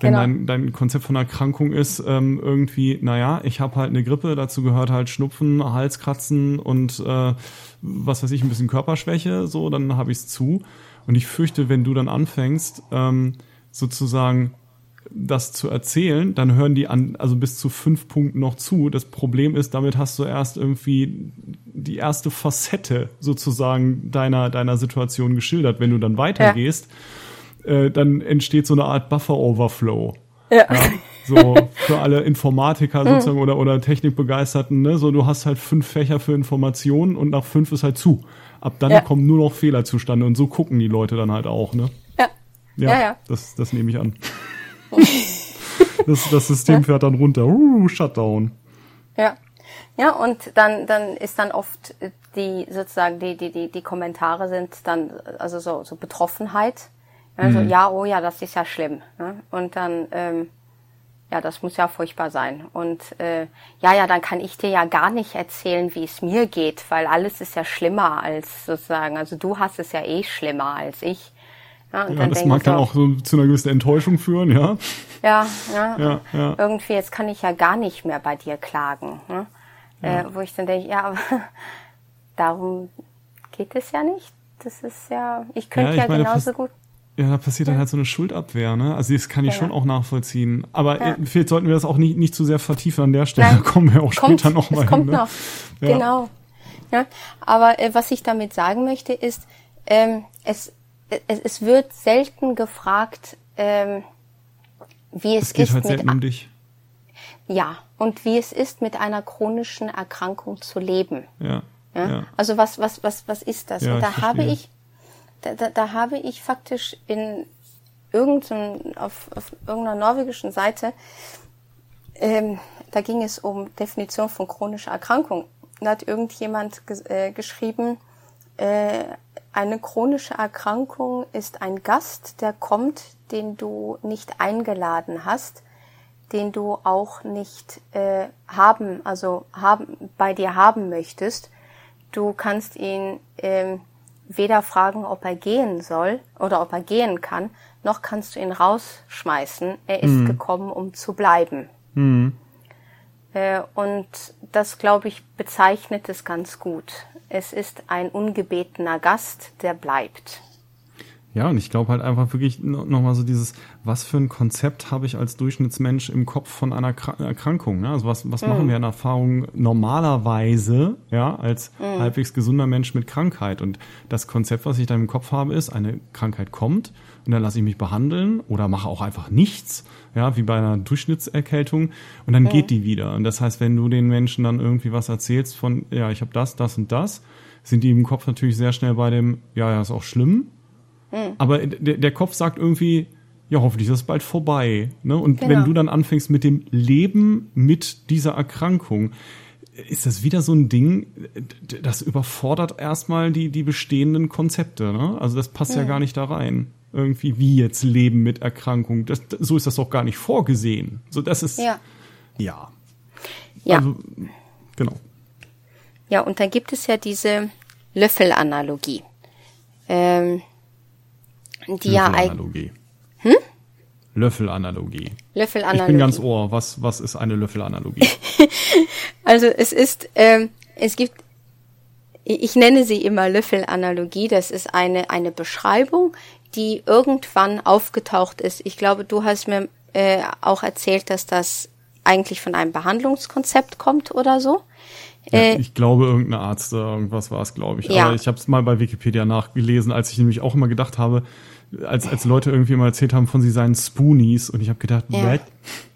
Wenn genau. dein, dein Konzept von Erkrankung ist ähm, irgendwie, naja, ich habe halt eine Grippe, dazu gehört halt Schnupfen, Halskratzen und äh, was weiß ich, ein bisschen Körperschwäche, so, dann habe ich es zu. Und ich fürchte, wenn du dann anfängst, ähm, sozusagen das zu erzählen, dann hören die an, also bis zu fünf Punkten noch zu. Das Problem ist, damit hast du erst irgendwie die erste Facette sozusagen deiner, deiner Situation geschildert. Wenn du dann weitergehst, ja. Äh, dann entsteht so eine Art Buffer-Overflow. Ja. ja. So für alle Informatiker mhm. sozusagen oder, oder Technikbegeisterten, ne? So, du hast halt fünf Fächer für Informationen und nach fünf ist halt zu. Ab dann ja. kommen nur noch Fehler zustande und so gucken die Leute dann halt auch, ne? Ja. Ja, ja. ja. Das, das nehme ich an. das, das System fährt dann runter. Uh, Shutdown. Ja. Ja, und dann, dann ist dann oft die, sozusagen, die, die, die, die Kommentare sind dann, also so, so Betroffenheit. Also, mhm. ja, oh ja, das ist ja schlimm. Ne? Und dann, ähm, ja, das muss ja furchtbar sein. Und äh, ja, ja, dann kann ich dir ja gar nicht erzählen, wie es mir geht, weil alles ist ja schlimmer als sozusagen, also du hast es ja eh schlimmer als ich. Ja, ja das mag dann so, auch so zu einer gewissen Enttäuschung führen, ja. Ja, ja, ja, ja. Irgendwie, jetzt kann ich ja gar nicht mehr bei dir klagen. Ne? Äh, wo ich dann denke, ja, aber darum geht es ja nicht. Das ist ja, ich könnte ja, ja meine, genauso gut. Ja, da passiert dann halt so eine Schuldabwehr, ne? Also das kann ich schon auch nachvollziehen. Aber ja. vielleicht sollten wir das auch nicht, nicht zu sehr vertiefen an der Stelle. Nein, kommen wir auch kommt, später nochmal hin. Kommt ne? noch. Genau. Ja, aber äh, was ich damit sagen möchte, ist, ähm, es es, es wird selten gefragt, ähm, wie es, es geht ist halt selten um dich. Ja, und wie es ist, mit einer chronischen Erkrankung zu leben. Ja. ja? ja. Also was, was, was, was ist das? Ja, und da habe ich, da, da, da habe ich faktisch in irgendeinem, auf, auf irgendeiner norwegischen Seite, ähm, da ging es um Definition von chronischer Erkrankung. da hat irgendjemand äh, geschrieben, äh, eine chronische Erkrankung ist ein Gast, der kommt, den du nicht eingeladen hast, den du auch nicht äh, haben, also haben, bei dir haben möchtest. Du kannst ihn äh, weder fragen, ob er gehen soll oder ob er gehen kann, noch kannst du ihn rausschmeißen. Er ist mhm. gekommen, um zu bleiben. Mhm. Äh, und das, glaube ich, bezeichnet es ganz gut. Es ist ein ungebetener Gast, der bleibt. Ja, und ich glaube halt einfach wirklich nochmal so dieses, was für ein Konzept habe ich als Durchschnittsmensch im Kopf von einer Erkrankung? Ne? Also was, was mhm. machen wir in Erfahrung normalerweise, ja, als mhm. halbwegs gesunder Mensch mit Krankheit? Und das Konzept, was ich da im Kopf habe, ist, eine Krankheit kommt und dann lasse ich mich behandeln oder mache auch einfach nichts, ja, wie bei einer Durchschnittserkältung und dann mhm. geht die wieder. Und das heißt, wenn du den Menschen dann irgendwie was erzählst von, ja, ich habe das, das und das, sind die im Kopf natürlich sehr schnell bei dem, ja, ja, ist auch schlimm, Mhm. Aber der, der Kopf sagt irgendwie, ja, hoffentlich ist das bald vorbei. Ne? Und genau. wenn du dann anfängst mit dem Leben mit dieser Erkrankung, ist das wieder so ein Ding, das überfordert erstmal die, die bestehenden Konzepte. Ne? Also das passt mhm. ja gar nicht da rein. Irgendwie wie jetzt Leben mit Erkrankung. Das, so ist das doch gar nicht vorgesehen. So, das ist. Ja. Ja. ja. Also, genau. Ja, und dann gibt es ja diese Löffelanalogie. Ähm, die ja eigentlich. Hm? Löffelanalogie. Löffelanalogie. Ich bin ganz ohr. Was, was ist eine Löffelanalogie? also es ist, ähm, es gibt, ich nenne sie immer Löffelanalogie. Das ist eine, eine Beschreibung, die irgendwann aufgetaucht ist. Ich glaube, du hast mir äh, auch erzählt, dass das eigentlich von einem Behandlungskonzept kommt oder so. Ja, äh, ich glaube, irgendein Arzt, irgendwas war es, glaube ich. Ja. Aber ich habe es mal bei Wikipedia nachgelesen, als ich nämlich auch immer gedacht habe, als, als Leute irgendwie mal erzählt haben von sie seien Spoonies und ich habe gedacht, ja.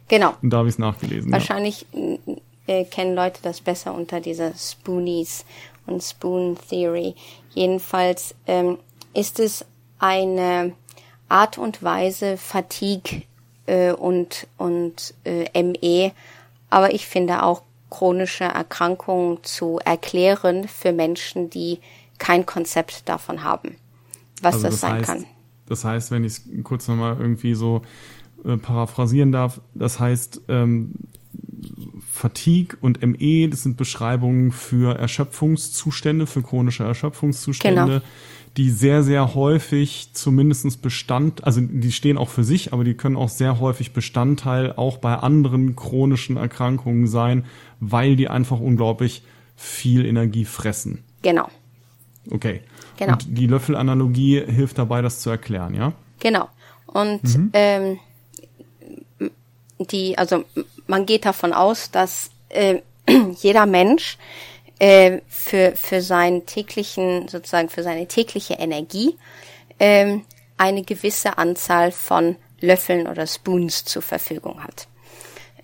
Genau. Und da habe ich es nachgelesen. Wahrscheinlich ja. äh, kennen Leute das besser unter dieser Spoonies und Spoon Theory. Jedenfalls ähm, ist es eine Art und Weise, Fatigue äh, und, und äh, ME, aber ich finde auch chronische Erkrankungen zu erklären für Menschen, die kein Konzept davon haben, was also das, das, sein heißt, kann. Das heißt, wenn ich es kurz nochmal irgendwie so äh, paraphrasieren darf, das heißt, ähm, Fatigue und ME, das sind Beschreibungen für Erschöpfungszustände, für chronische Erschöpfungszustände, genau. die sehr, sehr häufig zumindestens Bestand, also die stehen auch für sich, aber die können auch sehr häufig Bestandteil auch bei anderen chronischen Erkrankungen sein, weil die einfach unglaublich viel Energie fressen. Genau. Okay. Genau. Und die Löffelanalogie hilft dabei, das zu erklären, ja? Genau. Und mhm. ähm, die, also man geht davon aus, dass äh, jeder Mensch äh, für für seinen täglichen sozusagen für seine tägliche Energie äh, eine gewisse Anzahl von Löffeln oder Spoons zur Verfügung hat.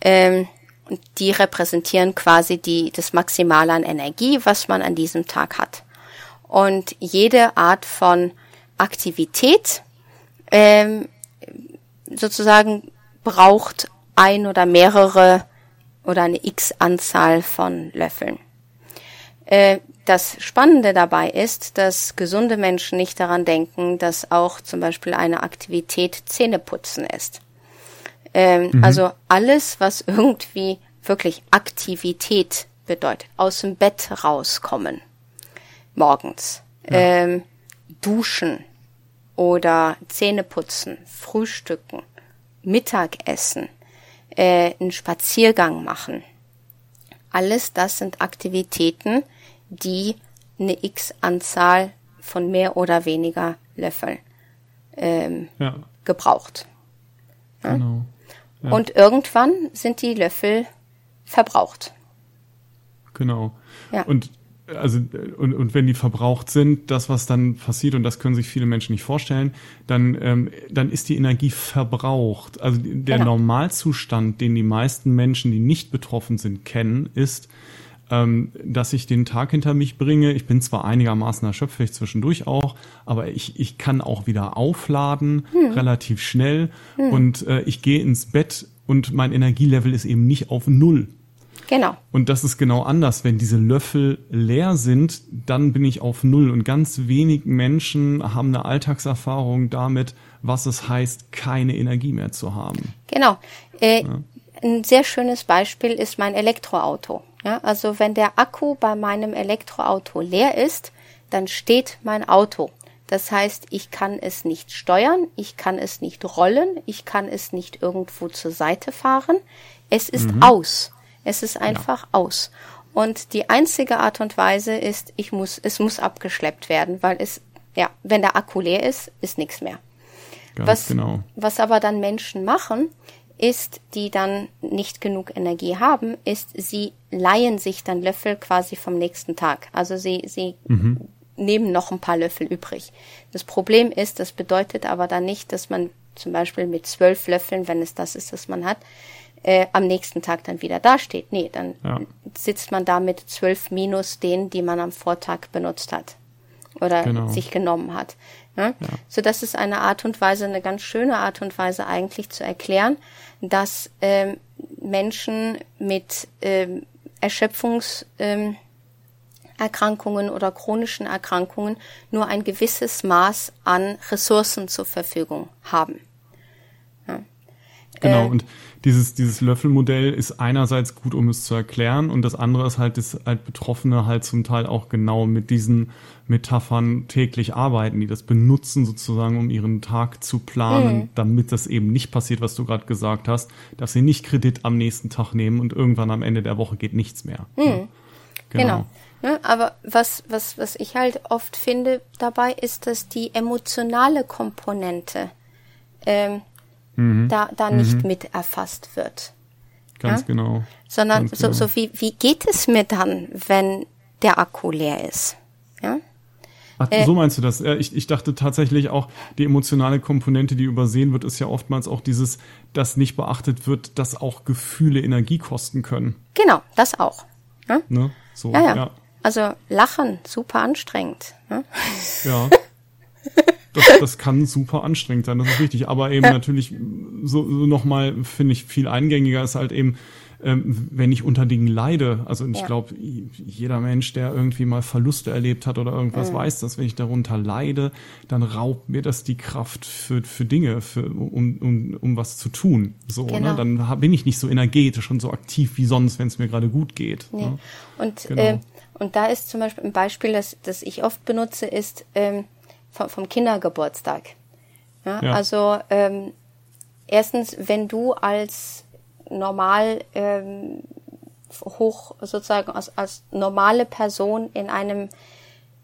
Ähm, und die repräsentieren quasi die das Maximale an Energie, was man an diesem Tag hat. Und jede Art von Aktivität ähm, sozusagen braucht ein oder mehrere oder eine X-Anzahl von Löffeln. Äh, das Spannende dabei ist, dass gesunde Menschen nicht daran denken, dass auch zum Beispiel eine Aktivität Zähneputzen ist. Ähm, mhm. Also alles, was irgendwie wirklich Aktivität bedeutet, aus dem Bett rauskommen, morgens. Ja. Ähm, duschen oder Zähne putzen, frühstücken, Mittagessen, äh, einen Spaziergang machen. Alles das sind Aktivitäten, die eine X-Anzahl von mehr oder weniger Löffeln ähm, ja. gebraucht. Ja? Genau. Ja. Und irgendwann sind die Löffel verbraucht. Genau. Ja. Und also und, und wenn die verbraucht sind, das was dann passiert und das können sich viele Menschen nicht vorstellen, dann ähm, dann ist die Energie verbraucht. Also der genau. Normalzustand, den die meisten Menschen, die nicht betroffen sind, kennen, ist ähm, dass ich den Tag hinter mich bringe. Ich bin zwar einigermaßen erschöpft zwischendurch auch, aber ich, ich kann auch wieder aufladen, hm. relativ schnell. Hm. Und äh, ich gehe ins Bett und mein Energielevel ist eben nicht auf Null. Genau. Und das ist genau anders. Wenn diese Löffel leer sind, dann bin ich auf Null. Und ganz wenig Menschen haben eine Alltagserfahrung damit, was es heißt, keine Energie mehr zu haben. Genau. Äh, ja. Ein sehr schönes Beispiel ist mein Elektroauto. Ja, also wenn der Akku bei meinem Elektroauto leer ist, dann steht mein Auto. Das heißt, ich kann es nicht steuern, ich kann es nicht rollen, ich kann es nicht irgendwo zur Seite fahren. Es ist mhm. aus. Es ist einfach ja. aus. Und die einzige Art und Weise ist, ich muss, es muss abgeschleppt werden, weil es, ja, wenn der Akku leer ist, ist nichts mehr. Ganz was, genau. was aber dann Menschen machen, ist, die dann nicht genug Energie haben, ist, sie leihen sich dann Löffel quasi vom nächsten Tag. Also sie, sie mhm. nehmen noch ein paar Löffel übrig. Das Problem ist, das bedeutet aber dann nicht, dass man zum Beispiel mit zwölf Löffeln, wenn es das ist, was man hat, äh, am nächsten Tag dann wieder dasteht. Nee, dann ja. sitzt man da mit zwölf minus denen, die man am Vortag benutzt hat oder genau. sich genommen hat. Ne? Ja. So, das ist eine Art und Weise, eine ganz schöne Art und Weise eigentlich zu erklären, dass ähm, Menschen mit ähm, Erschöpfungserkrankungen ähm, oder chronischen Erkrankungen nur ein gewisses Maß an Ressourcen zur Verfügung haben. Genau, äh, und dieses, dieses Löffelmodell ist einerseits gut, um es zu erklären, und das andere ist halt, dass halt Betroffene halt zum Teil auch genau mit diesen Metaphern täglich arbeiten, die das benutzen sozusagen, um ihren Tag zu planen, mhm. damit das eben nicht passiert, was du gerade gesagt hast, dass sie nicht Kredit am nächsten Tag nehmen und irgendwann am Ende der Woche geht nichts mehr. Mhm. Ja. Genau. genau. Ja, aber was, was, was ich halt oft finde dabei, ist, dass die emotionale Komponente ähm, mhm. da, da nicht mhm. mit erfasst wird. Ganz ja? genau. Sondern Ganz so, genau. so wie, wie geht es mir dann, wenn der Akku leer ist? Ja? Ach, äh, so meinst du das? Ich, ich dachte tatsächlich auch, die emotionale Komponente, die übersehen wird, ist ja oftmals auch dieses, dass nicht beachtet wird, dass auch Gefühle Energie kosten können. Genau, das auch. Ja? Ne? So, ja, ja. ja. Also Lachen, super anstrengend. Ja. ja. Das, das kann super anstrengend sein, das ist richtig. Aber eben natürlich so, so nochmal, finde ich, viel eingängiger ist halt eben, ähm, wenn ich unter Dingen leide. Also ich ja. glaube, jeder Mensch, der irgendwie mal Verluste erlebt hat oder irgendwas, mhm. weiß, dass wenn ich darunter leide, dann raubt mir das die Kraft für, für Dinge, für, um, um, um was zu tun. So, ne? genau. ne? Dann bin ich nicht so energetisch und so aktiv wie sonst, wenn es mir gerade gut geht. Nee. Ne? Und, genau. äh, und da ist zum Beispiel ein Beispiel, das, das ich oft benutze, ist ähm, vom, vom Kindergeburtstag. Ja, ja. Also ähm, erstens, wenn du als normal ähm, hoch sozusagen als, als normale Person in einem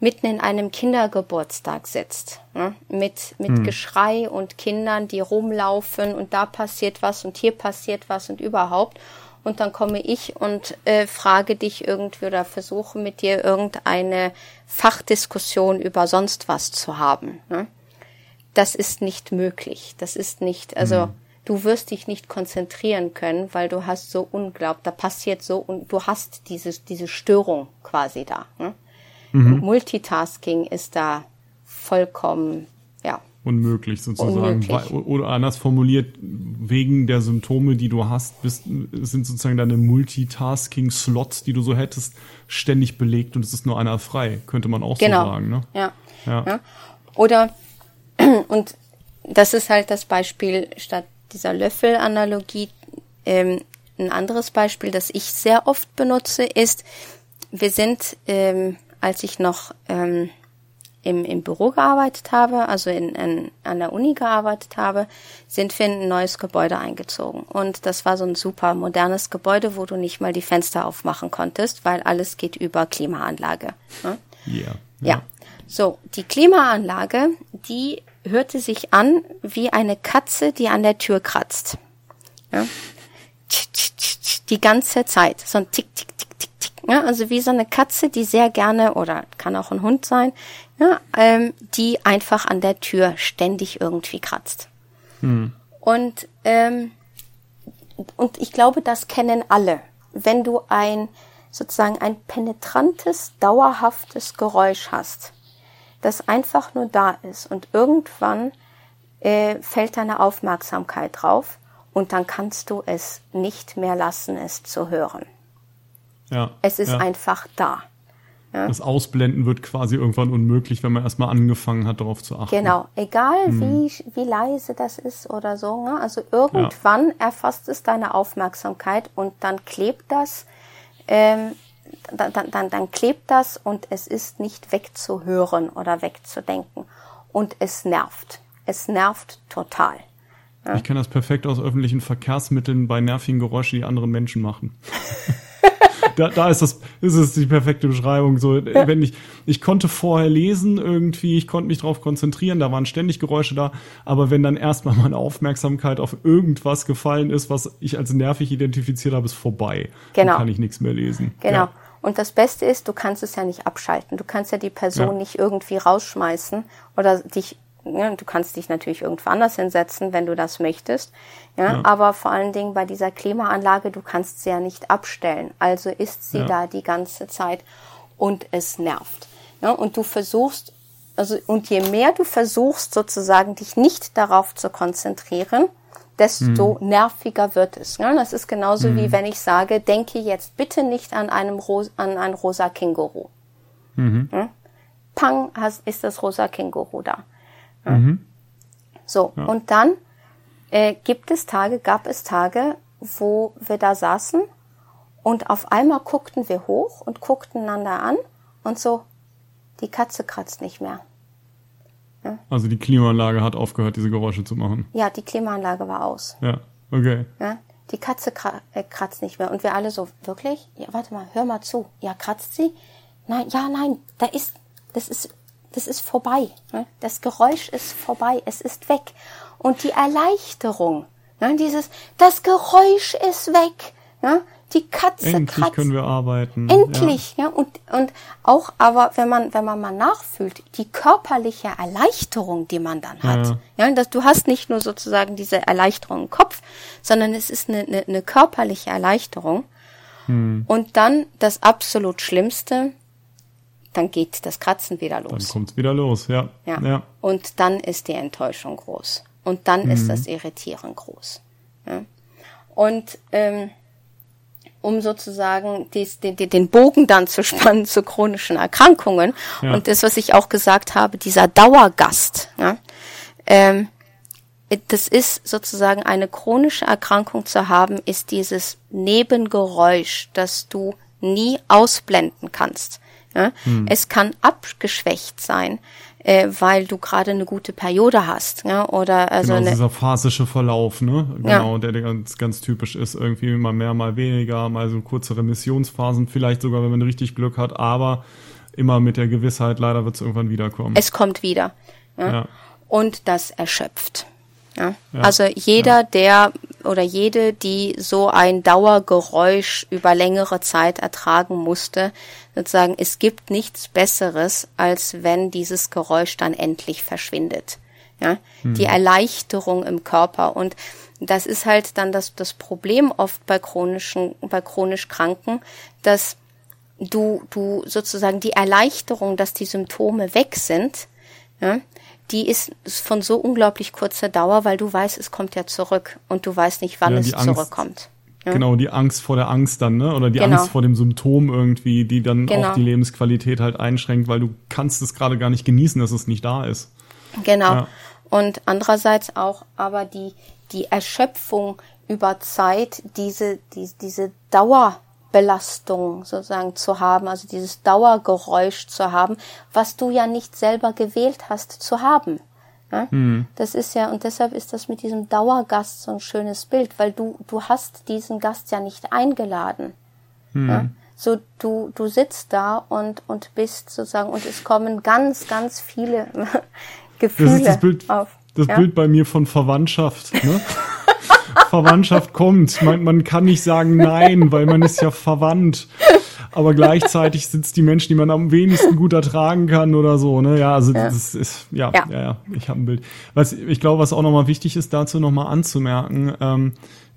mitten in einem Kindergeburtstag sitzt, ne? mit mit hm. Geschrei und Kindern, die rumlaufen und da passiert was und hier passiert was und überhaupt und dann komme ich und äh, frage dich irgendwie oder versuche mit dir irgendeine Fachdiskussion über sonst was zu haben. Ne? Das ist nicht möglich. Das ist nicht, also mhm du wirst dich nicht konzentrieren können, weil du hast so unglaublich, da passiert so und du hast dieses, diese Störung quasi da. Ne? Mhm. Multitasking ist da vollkommen. Unmöglich sozusagen. Unmöglich. Oder anders formuliert, wegen der Symptome, die du hast, bist, sind sozusagen deine Multitasking-Slots, die du so hättest, ständig belegt und es ist nur einer frei, könnte man auch genau. so sagen. Ne? Ja. ja. ja. Oder, und das ist halt das Beispiel statt dieser Löffelanalogie. Ähm, ein anderes Beispiel, das ich sehr oft benutze, ist, wir sind, ähm, als ich noch ähm, im, im Büro gearbeitet habe, also in, in, an der Uni gearbeitet habe, sind wir in ein neues Gebäude eingezogen. Und das war so ein super modernes Gebäude, wo du nicht mal die Fenster aufmachen konntest, weil alles geht über Klimaanlage. Ne? Yeah, ja. ja. So, die Klimaanlage, die hörte sich an wie eine Katze, die an der Tür kratzt. Ja? Die ganze Zeit. So ein Tick, Tick, Tick, Tick, Tick. Ja? Also wie so eine Katze, die sehr gerne, oder kann auch ein Hund sein, ja, ähm, die einfach an der Tür ständig irgendwie kratzt. Hm. Und, ähm, und ich glaube, das kennen alle. Wenn du ein sozusagen ein penetrantes, dauerhaftes Geräusch hast, das einfach nur da ist und irgendwann äh, fällt deine Aufmerksamkeit drauf und dann kannst du es nicht mehr lassen, es zu hören. Ja. Es ist ja. einfach da. Das Ausblenden wird quasi irgendwann unmöglich, wenn man erstmal angefangen hat, darauf zu achten. Genau, egal wie, wie leise das ist oder so. Ne? Also irgendwann erfasst es deine Aufmerksamkeit und dann klebt das, ähm, dann, dann, dann, dann klebt das und es ist nicht wegzuhören oder wegzudenken. Und es nervt. Es nervt total. Ich kenne das perfekt aus öffentlichen Verkehrsmitteln bei nervigen Geräuschen, die andere Menschen machen. da, da ist das, ist es die perfekte Beschreibung. So, wenn ich, ich konnte vorher lesen irgendwie, ich konnte mich darauf konzentrieren, da waren ständig Geräusche da, aber wenn dann erstmal meine Aufmerksamkeit auf irgendwas gefallen ist, was ich als nervig identifiziert habe, ist vorbei. Genau. Dann kann ich nichts mehr lesen. Genau. Ja. Und das Beste ist, du kannst es ja nicht abschalten. Du kannst ja die Person Ja. nicht irgendwie rausschmeißen oder dich, ja, du kannst dich natürlich irgendwo anders hinsetzen, wenn du das möchtest. Ja, Ja. aber vor allen Dingen bei dieser Klimaanlage, du kannst sie ja nicht abstellen. Also ist sie Ja. da die ganze Zeit und es nervt. Ja, und du versuchst, also, und je mehr du versuchst, sozusagen dich nicht darauf zu konzentrieren, desto Hm. nerviger wird es. Ja, das ist genauso wie wenn ich sage, denke jetzt bitte nicht an einem Ros an ein rosa Känguru. Mhm. Pang, hast, ist das rosa Känguru da. Ja. Mhm. So, und dann äh, gibt es Tage, gab es Tage, wo wir da saßen und auf einmal guckten wir hoch und guckten einander an und so, die Katze kratzt nicht mehr. Also die Klimaanlage hat aufgehört, diese Geräusche zu machen. Ja, die Klimaanlage war aus. Ja, okay. Ja? Die Katze äh, kratzt nicht mehr. Und wir alle so, wirklich? Ja, warte mal, hör mal zu. Ja, kratzt sie? Nein, ja, nein, da ist, das ist, das ist vorbei. Ne? Das Geräusch ist vorbei, es ist weg. Und die Erleichterung, ne? dieses, das Geräusch ist weg. Ne? Die Katze Endlich kratzt. können wir arbeiten. Endlich, ja. Und, und auch, aber wenn man, wenn man mal nachfühlt, die körperliche Erleichterung, die man dann hat. Ja. Ja, dass du hast nicht nur sozusagen diese Erleichterung im Kopf, sondern es ist eine, eine, eine körperliche Erleichterung. Hm. Und dann das absolut Schlimmste, dann geht das Kratzen wieder Ja. Dann los. kommt's wieder los, ja. Ja. ja. Und dann ist die Enttäuschung groß. Und dann Mhm. ist das Irritieren groß. Ja. Und ähm, um sozusagen dies, den, den den Bogen dann zu spannen zu chronischen Erkrankungen Ja. und das, was ich auch gesagt habe, dieser Dauergast. Ja, ähm, das ist sozusagen eine chronische Erkrankung zu haben, ist dieses Nebengeräusch, das du nie ausblenden kannst. Ja? Hm. Es kann abgeschwächt sein, äh, weil du gerade eine gute Periode hast, ja, oder also Genau, eine, dieser phasische Verlauf, ne? Ja. Genau, der, der ganz, ganz typisch ist. Irgendwie mal mehr, mal weniger, mal so kurze Remissionsphasen, vielleicht sogar, wenn man richtig Glück hat, aber immer mit der Gewissheit, leider wird es irgendwann wiederkommen. es kommt wieder. Ja? ja. und das erschöpft. Ja? Ja, Also jeder, der oder jede, die so ein Dauergeräusch über längere Zeit ertragen musste, sozusagen, es gibt nichts Besseres, als wenn dieses Geräusch dann endlich verschwindet. Ja? Die Erleichterung im Körper und das ist halt dann das, das Problem oft bei chronischen, bei chronisch Kranken, dass du, du sozusagen die Erleichterung, dass die Symptome weg sind, ja, die ist von so unglaublich kurzer Dauer, weil du weißt, es kommt ja zurück und du weißt nicht, wann Ja, es Angst- zurückkommt. Ja. Genau, die Angst vor der Angst dann, ne? Oder die Genau. Angst vor dem Symptom irgendwie, die dann Genau. auch die Lebensqualität halt einschränkt, weil du kannst es gerade gar nicht genießen, dass es nicht da ist. Genau. Ja. Und andererseits auch aber die, die Erschöpfung über Zeit, diese, die, diese Dauerbelastung sozusagen zu haben, also dieses Dauergeräusch zu haben, was du ja nicht selber gewählt hast zu haben. Ja? Das ist ja, und deshalb ist das mit diesem Dauergast so ein schönes Bild, weil du, du hast diesen Gast ja nicht eingeladen. Ja? So, du, du sitzt da und, und bist sozusagen, und es kommen ganz, ganz viele Gefühle Das ist das Bild, auf. das ja? Bild bei mir von Verwandtschaft. Ne? Verwandtschaft kommt. Man, man kann nicht sagen nein, weil man ist ja verwandt. Aber gleichzeitig sitzt die Menschen, die man am wenigsten gut ertragen kann oder so. Ne? Ja, also das ist, ja, ja, Ja. ja, ich habe ein Bild. Was ich glaube, was auch nochmal wichtig ist, dazu nochmal anzumerken, ähm,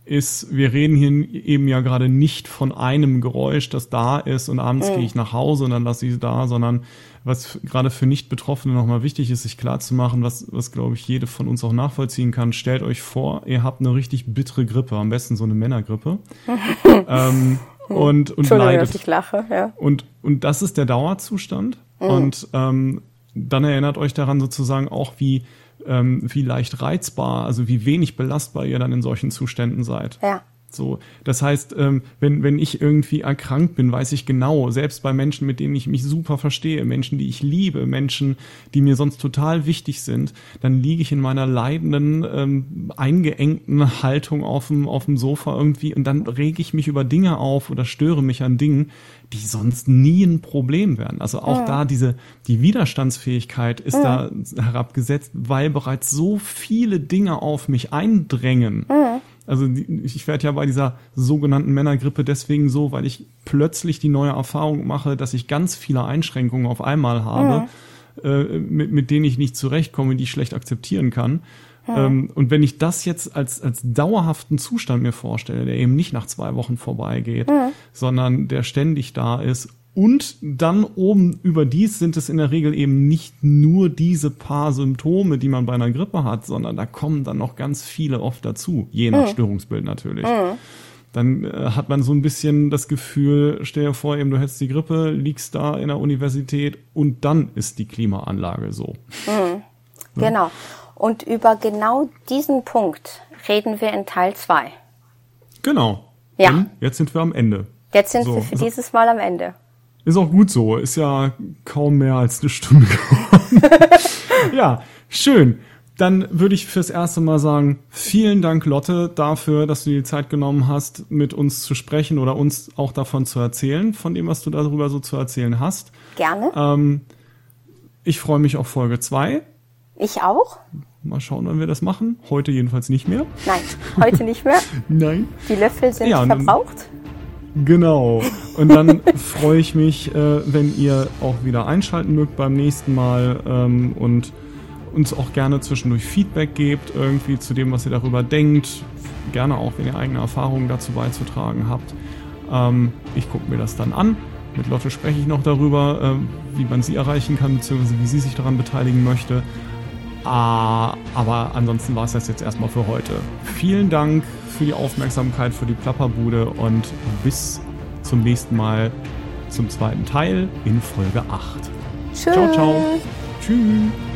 ist, wir reden hier eben ja gerade nicht von einem Geräusch, das da ist und abends gehe ich nach Hause und dann lasse ich es da, sondern was gerade für Nicht-Betroffene nochmal wichtig ist, sich klarzumachen, was, was glaube ich jede von uns auch nachvollziehen kann. Stellt euch vor, ihr habt eine richtig bittere Grippe, am besten so eine Männergrippe. ähm, hm. und, und leidet. Ich lache, ja. Und, und das ist der Dauerzustand. Mhm. Und ähm, dann erinnert euch daran sozusagen auch, wie, ähm, wie leicht reizbar, also wie wenig belastbar ihr dann in solchen Zuständen seid. Ja. So, das heißt, ähm, wenn, wenn ich irgendwie erkrankt bin, weiß ich genau, selbst bei Menschen, mit denen ich mich super verstehe, Menschen, die ich liebe, Menschen, die mir sonst total wichtig sind, dann liege ich in meiner leidenden, ähm, eingeengten Haltung auf dem, auf dem Sofa irgendwie und dann rege ich mich über Dinge auf oder störe mich an Dingen, die sonst nie ein Problem wären. Also auch ja. da diese, die Widerstandsfähigkeit ist ja. da herabgesetzt, weil bereits so viele Dinge auf mich eindrängen. Ja also ich werde ja bei dieser sogenannten Männergrippe deswegen so, weil ich plötzlich die neue Erfahrung mache, dass ich ganz viele Einschränkungen auf einmal habe, mhm. äh, mit, mit denen ich nicht zurechtkomme, die ich schlecht akzeptieren kann. Ja. Ähm, und wenn ich das jetzt als, als dauerhaften Zustand mir vorstelle, der eben nicht nach zwei Wochen vorbeigeht, mhm. sondern der ständig da ist und dann oben überdies sind es in der Regel eben nicht nur diese paar Symptome, die man bei einer Grippe hat, sondern da kommen dann noch ganz viele oft dazu, je nach mhm. Störungsbild natürlich. Mhm. Dann äh, hat man so ein bisschen das Gefühl, stell dir vor, eben du hättest die Grippe, liegst da in der Universität und dann ist die Klimaanlage so. Mhm. Ja. Genau. Und über genau diesen Punkt reden wir in Teil 2. Genau. Ja. Denn jetzt sind wir am Ende. Jetzt sind so. wir für dieses Mal am Ende. Ist auch gut so. Ist ja kaum mehr als eine Stunde geworden. ja, schön. Dann würde ich fürs erste Mal sagen, vielen Dank, Lotte, dafür, dass du die Zeit genommen hast, mit uns zu sprechen oder uns auch davon zu erzählen, von dem, was du darüber so zu erzählen hast. Gerne. Ähm, ich freue mich auf Folge 2. Ich auch. Mal schauen, wann wir das machen. Heute jedenfalls nicht mehr. Nein, heute nicht mehr. Nein. Die Löffel sind ja, verbraucht. Genau. Und dann freue ich mich, äh, wenn ihr auch wieder einschalten mögt beim nächsten Mal ähm, und uns auch gerne zwischendurch Feedback gebt, irgendwie zu dem, was ihr darüber denkt. Gerne auch, wenn ihr eigene Erfahrungen dazu beizutragen habt. Ähm, ich gucke mir das dann an. Mit Lotte spreche ich noch darüber, äh, wie man sie erreichen kann, beziehungsweise wie sie sich daran beteiligen möchte. Ah, aber ansonsten war es das jetzt erstmal für heute. Vielen Dank für die Aufmerksamkeit, für die Plapperbude und bis zum nächsten Mal zum zweiten Teil in Folge 8. Tschüss. Ciao, ciao. Tschüss.